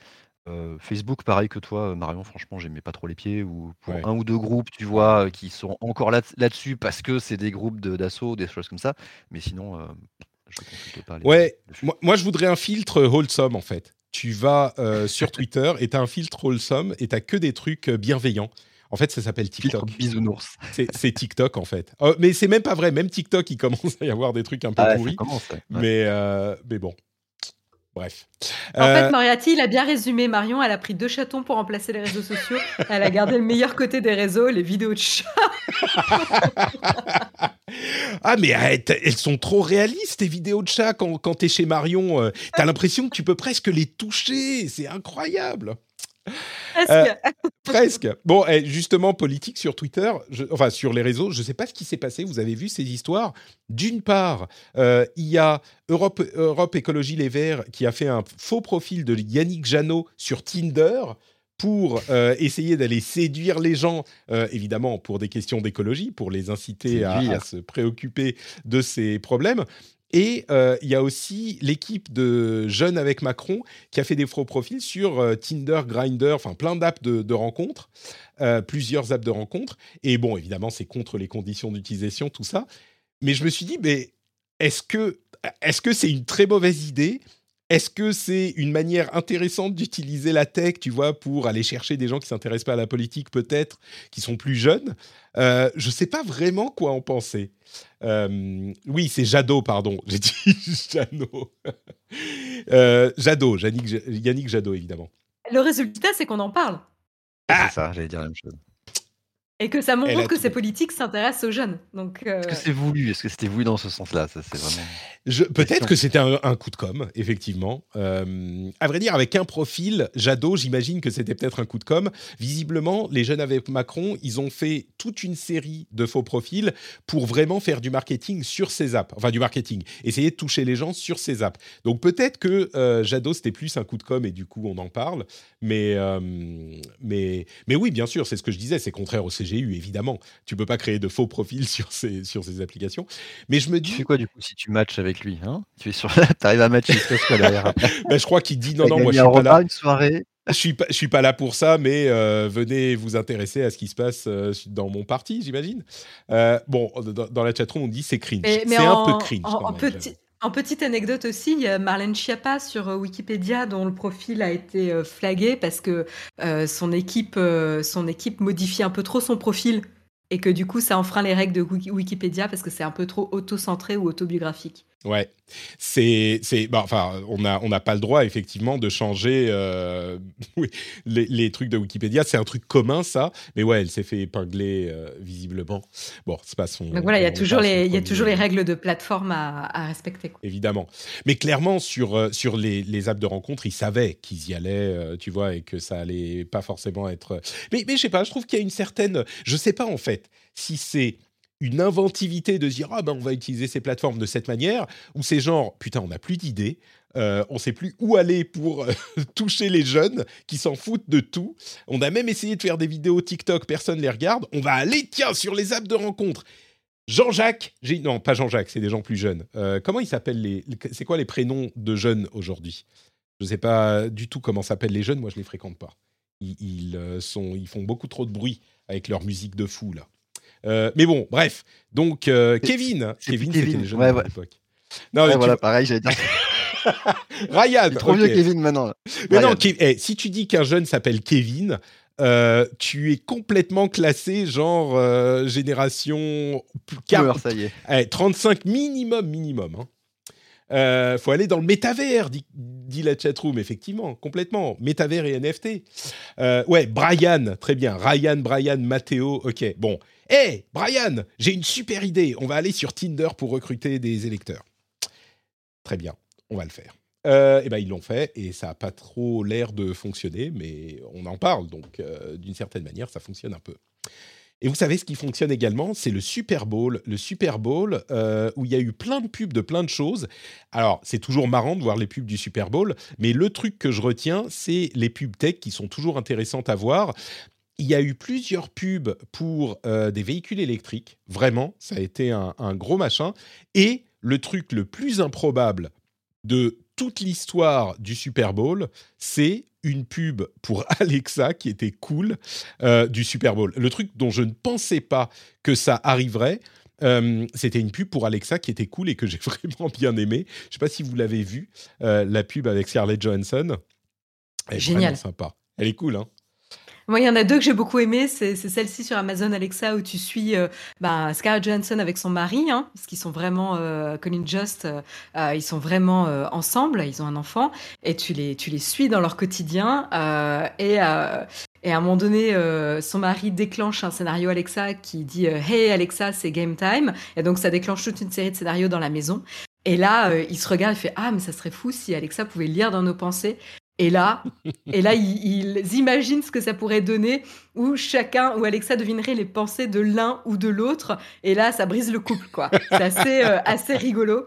Heu, Facebook, pareil que toi, heu, Marion, franchement, j'aimais pas trop les pieds ou pour Ouais. un ou 2 groupes, tu vois, heu, qui sont encore là là-dessus parce que c'est des groupes de d'assaut, des choses comme ça. Mais sinon, heu, je consulte pas les Ouais, moi, moi, je voudrais un filtre wholesome en fait. Tu vas euh, sur Twitter et tu as un filtre wholesome et tu que des trucs euh, bienveillants. En fait, ça s'appelle TikTok. bisounours. C'est TikTok en fait. Euh, mais c'est même pas vrai. Même TikTok, il commence à y avoir des trucs un peu Ah pourris. commence, ouais. Ouais. Mais, euh, mais bon, bref. En fait, Euh, Moriarty, il a bien résumé. Marion, elle a pris deux chatons pour remplacer les réseaux sociaux. Elle a gardé le meilleur côté des réseaux, les vidéos de chat. ah, mais elles sont trop réalistes, tes vidéos de chat quand, quand t'es chez Marion. euh, T'as l'impression que tu peux presque les toucher. C'est incroyable. Euh, que... Presque. Bon, justement, politique sur Twitter, je- enfin sur les réseaux, je ne sais pas ce qui s'est passé. Vous avez vu ces histoires? D'une part, euh, il y a Europe, Europe Écologie Les Verts qui a fait un faux profil de Yannick Janot sur Tinder pour euh, essayer d'aller séduire les gens, euh, évidemment pour des questions d'écologie, pour les inciter à se préoccuper de ces problèmes. Et euh, il y a aussi l'équipe de Jeunes avec Macron qui a fait des faux profils sur euh, Tinder, Grindr, enfin plein d'apps de, de rencontres, euh, plusieurs apps de rencontres. Et bon, évidemment, c'est contre les conditions d'utilisation, tout ça. Mais je me suis dit, mais est-ce que est-ce que c'est une très mauvaise idée Est-ce que c'est une manière intéressante d'utiliser la tech, tu vois, pour aller chercher des gens qui s'intéressent pas à la politique, peut-être, qui sont plus jeunes? Euh, Je sais pas vraiment quoi en penser. Euh, oui, c'est Jadot, pardon. J'ai dit Janot. Euh, Jadot, Yannick, Yannick Jadot, évidemment. Le résultat, c'est qu'on en parle. Ouais, Ah c'est ça, j'allais dire la même chose. Et que ça montre que tout ces politiques s'intéressent aux jeunes. Donc, euh, Est-ce que c'est voulu? Est-ce que c'était voulu dans ce sens-là? Ça, c'est vraiment Je- Peut-être que c'était un, un coup de com, effectivement. Euh, à vrai dire, avec un profil, Jadot, j'imagine que c'était peut-être un coup de com. Visiblement, les jeunes avec Macron, ils ont fait toute une série de faux profils pour vraiment faire du marketing sur ces apps. Enfin, du marketing. Essayer de toucher les gens sur ces apps. Donc peut-être que euh, Jadot, c'était plus un coup de com et du coup, on en parle. Mais, euh, mais, mais oui, bien sûr, c'est ce que je disais. C'est contraire au CGU, évidemment. Tu peux pas créer de faux profils sur ces, sur ces applications. Mais je me Tu dis, fais quoi, du coup, si tu matches avec lui, hein? Tu es sur la tu arrives à matcher, quoi derrière ben, je crois qu'il dit non, Tu non, moi je suis pas là. une soirée? Je suis pas, je suis pas là pour ça, mais euh, venez vous intéresser à ce qui se passe euh, dans mon parti, j'imagine. Euh, bon, dans, dans la chatroom, on dit c'est cringe. C'est un peu cringe. en- quand en même, petit- en petite anecdote aussi, il y a Marlène Schiappa sur euh, Wikipédia dont le profil a été euh, flagué parce que euh, son, équipe, son équipe modifie un peu trop son profil et que du coup ça enfreint les règles de Wiki- Wikipédia parce que c'est un peu trop auto-centré ou autobiographique. Ouais, c'est, c'est, bah, enfin, on n'a on n'a pas le droit effectivement de changer euh, les, les trucs de Wikipédia. C'est un truc commun ça, mais ouais, elle s'est fait épingler euh, visiblement. Bon, c'est pas son. Donc voilà, il y a toujours les, il y a toujours les règles de plateforme à, à respecter. quoi. évidemment. Mais clairement, sur, euh, sur les, les apps de rencontre, ils savaient qu'ils y allaient, tu vois, et que ça allait pas forcément être. Mais, mais je sais pas, je trouve qu'il y a une certaine. Je sais pas en fait si c'est une inventivité de dire ah ben on va utiliser ces plateformes de cette manière ou c'est genre putain on n'a plus d'idées euh, on sait plus où aller pour euh, toucher les jeunes qui s'en foutent de tout. On a même essayé de faire des vidéos TikTok personne les regarde. On va aller tiens sur les apps de rencontre. Jean-Jacques non pas Jean-Jacques c'est des gens plus jeunes. Euh, comment ils s'appellent les c'est quoi les prénoms de jeunes aujourd'hui? Je sais pas du tout comment s'appellent les jeunes moi je les fréquente pas. Ils, sont ils font beaucoup trop de bruit avec leur musique de fou là euh, mais bon, bref. Donc, euh, Kevin. Kevin, c'était les jeunes à l'époque. Non, voilà, pareil, j'allais dire. Ryan. trop vieux Kevin maintenant. Mais non, eh, si tu dis qu'un jeune s'appelle Kevin, euh, tu es complètement classé genre génération 40, ça y est. 35 eh, minimum, minimum. Hein. Euh, faut aller dans le métavers, dit, dit, la chatroom, effectivement, complètement. Métavers et NFT. Euh, ouais, Brian, très bien. Ryan, Brian, Matteo, ok. Bon. Hé, hey, Brian, j'ai une super idée. On va aller sur Tinder pour recruter des électeurs. Très bien, on va le faire. Euh, et eh ben ils l'ont fait et ça n'a pas trop l'air de fonctionner, mais on en parle, donc euh, d'une certaine manière, ça fonctionne un peu. Et vous savez ce qui fonctionne également, c'est le Super Bowl. Le Super Bowl euh, où il y a eu plein de pubs de plein de choses. Alors, c'est toujours marrant de voir les pubs du Super Bowl, mais le truc que je retiens, c'est les pubs tech qui sont toujours intéressantes à voir. Il y a eu plusieurs pubs pour euh, des véhicules électriques. Vraiment, ça a été un, un gros machin. Et le truc le plus improbable de toute l'histoire du Super Bowl, c'est une pub pour Alexa qui était cool euh, du Super Bowl. Le truc dont je ne pensais pas que ça arriverait, euh, c'était une pub pour Alexa qui était cool et que j'ai vraiment bien aimé. Je ne sais pas si vous l'avez vu, euh, la pub avec Scarlett Johansson. Elle est Génial. sympa. Elle est cool, hein moi, il y en a deux que j'ai beaucoup aimé. C'est celle-ci sur Amazon Alexa où tu suis euh, bah, Scarlett Johansson avec son mari, hein, parce qu'ils sont vraiment, euh, Colin Just, euh, ils sont vraiment ensemble, ils ont un enfant, et tu les, tu les suis dans leur quotidien. et, et à un moment donné, son mari déclenche un scénario Alexa qui dit Hey Alexa, c'est game time. Et donc, ça déclenche toute une série de scénarios dans la maison. Et là, il se regarde et fait Ah, mais ça serait fou si Alexa pouvait lire dans nos pensées. Et là, et là ils, imaginent ce que ça pourrait donner où chacun, où Alexa devinerait les pensées de l'un ou de l'autre. Et là, ça brise le couple, quoi. C'est assez, euh, assez rigolo.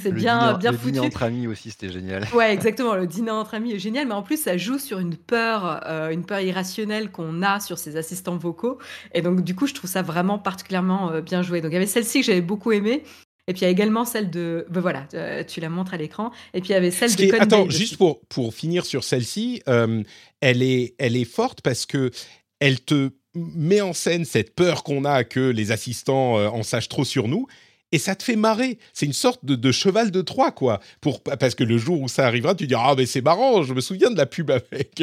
C'est bien, bien le foutu. Le dîner entre amis aussi, c'était génial. Ouais, exactement. Le dîner entre amis est génial, mais en plus, ça joue sur une peur, euh, une peur irrationnelle qu'on a sur ces assistants vocaux. Et donc, du coup, je trouve ça vraiment particulièrement euh, bien joué. Donc, il y avait celle-ci que j'avais beaucoup aimée. Et puis il y a également celle de. Ben voilà, euh, tu la montres à l'écran. Et puis il y avait celle de. attends, juste pour, pour finir sur celle-ci, euh, elle, est, elle est forte parce que elle te met en scène cette peur qu'on a que les assistants euh, en sachent trop sur nous. Et ça te fait marrer. C'est une sorte de, cheval de Troie, quoi. Pour, parce que le jour où ça arrivera, tu diras Ah, mais c'est marrant, je me souviens de la pub avec,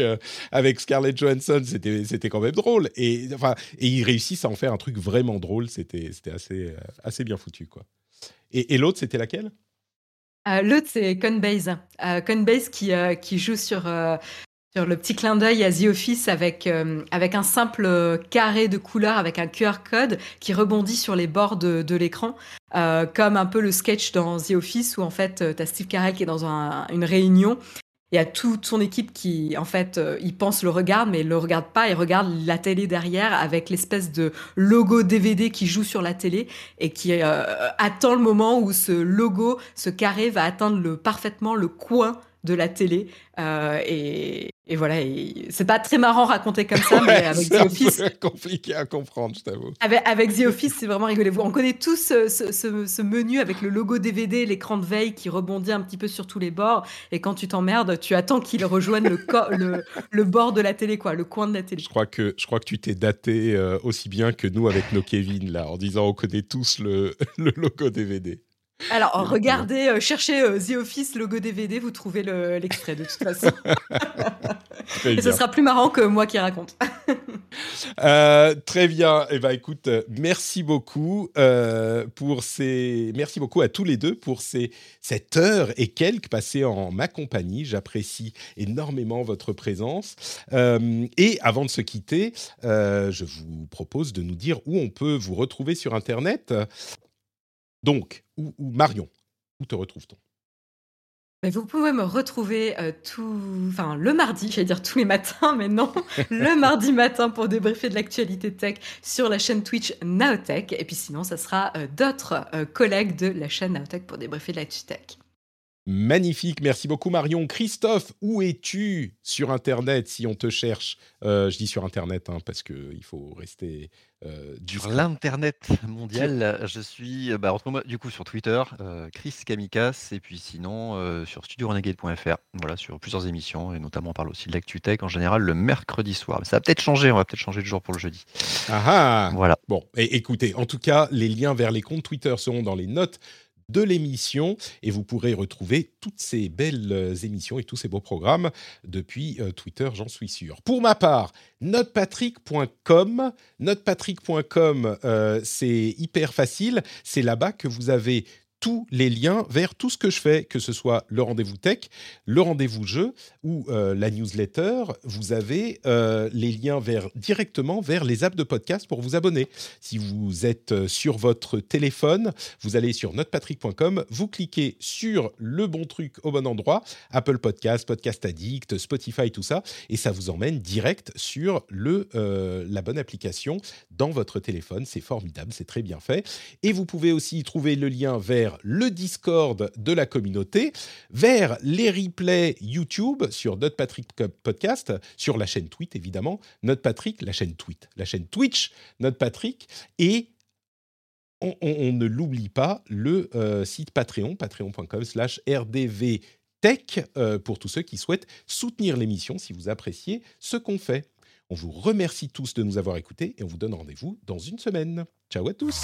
avec Scarlett Johansson, c'était, quand même drôle. Et, enfin, et ils réussissent à en faire un truc vraiment drôle, c'était, c'était assez, assez bien foutu, quoi. Et, l'autre, c'était laquelle? Euh, L'autre, c'est Conbase. Euh, Conbase qui, euh, qui joue sur, sur le petit clin d'œil à The Office avec, avec un simple carré de couleur avec un QR code qui rebondit sur les bords de, de l'écran, comme un peu le sketch dans The Office où en fait, tu as Steve Carell qui est dans une réunion il y a toute son équipe qui, en fait, euh, il pense le regarde, mais il le regarde pas. Il regarde la télé derrière avec l'espèce de logo DVD qui joue sur la télé et qui euh, attend le moment où ce logo, ce carré va atteindre le, parfaitement le coin de la télé. Euh, et, et, voilà, c'est pas très marrant raconté comme ça, mais avec The Office. C'est compliqué à comprendre, je t'avoue. Avec, avec, The Office, c'est vraiment rigolo. On connaît tous ce, ce, menu avec le logo DVD, l'écran de veille qui rebondit un petit peu sur tous les bords. Et quand tu t'emmerdes, tu attends qu'il rejoigne le, le, le, bord de la télé, quoi, le coin de la télé. Je crois que, je crois que tu t'es daté euh, aussi bien que nous avec nos Kevin, là, en disant on connaît tous le, le logo DVD. Alors, regardez, euh, cherchez euh, The Office logo DVD, vous trouvez l'extrait de toute façon. Et ce sera plus marrant que moi qui raconte. Euh, très bien. Eh ben, écoute, merci beaucoup pour ces. Merci beaucoup à tous les deux pour ces cette heure et quelques passées en ma compagnie. J'apprécie énormément votre présence. et avant de se quitter, je vous propose de nous dire où on peut vous retrouver sur Internet. Donc, ou, Marion, où te retrouve-t-on? Vous pouvez me retrouver euh, tout, enfin le mardi, j'allais dire tous les matins, mais non, le mardi matin pour débriefer de l'actualité tech sur la chaîne Twitch Naotech. Et puis sinon, ça sera euh, d'autres euh, collègues de la chaîne Naotech pour débriefer de l'actu tech. Magnifique, merci beaucoup Marion. Christophe, où es-tu sur Internet si on te cherche? Je dis sur Internet hein, parce qu'il faut rester euh, sur l'internet mondial, je suis bah, du coup sur Twitter, euh, Chris Kamikas, et puis sinon euh, sur studiorenegade.fr. Voilà, sur plusieurs émissions, et notamment on parle aussi de l'actu tech en général le mercredi soir. Mais ça va peut-être changer, on va peut-être changer de jour pour le jeudi. Ah, ah Voilà. Bon, et écoutez, en tout cas, les liens vers les comptes Twitter seront dans les notes de l'émission. Et vous pourrez retrouver toutes ces belles euh, émissions et tous ces beaux programmes depuis euh, Twitter, j'en suis sûr. Pour ma part, notepatrick.com, notepatrick.com, euh, c'est hyper facile, c'est là-bas que vous avez tous les liens vers tout ce que je fais, que ce soit le rendez-vous tech, le rendez-vous jeu ou euh, la newsletter. Vous avez euh, les liens vers, directement vers les apps de podcast pour vous abonner. Si vous êtes euh, sur votre téléphone, vous allez sur notepatrick.com, vous cliquez sur le bon truc au bon endroit, Apple Podcast, Podcast Addict, Spotify, tout ça, et ça vous emmène direct sur le, la bonne application dans votre téléphone. C'est formidable, c'est très bien fait. Et vous pouvez aussi trouver le lien vers le Discord de la communauté, vers les replays YouTube sur Notre Patrick Podcast, sur la chaîne Tweet évidemment, Notre Patrick, la chaîne Tweet, la chaîne Twitch, Notre Patrick, et on, ne l'oublie pas, le euh, site Patreon, patreon.com slash rdvtech, euh, pour tous ceux qui souhaitent soutenir l'émission si vous appréciez ce qu'on fait. On vous remercie tous de nous avoir écoutés et on vous donne rendez-vous dans une semaine. Ciao à tous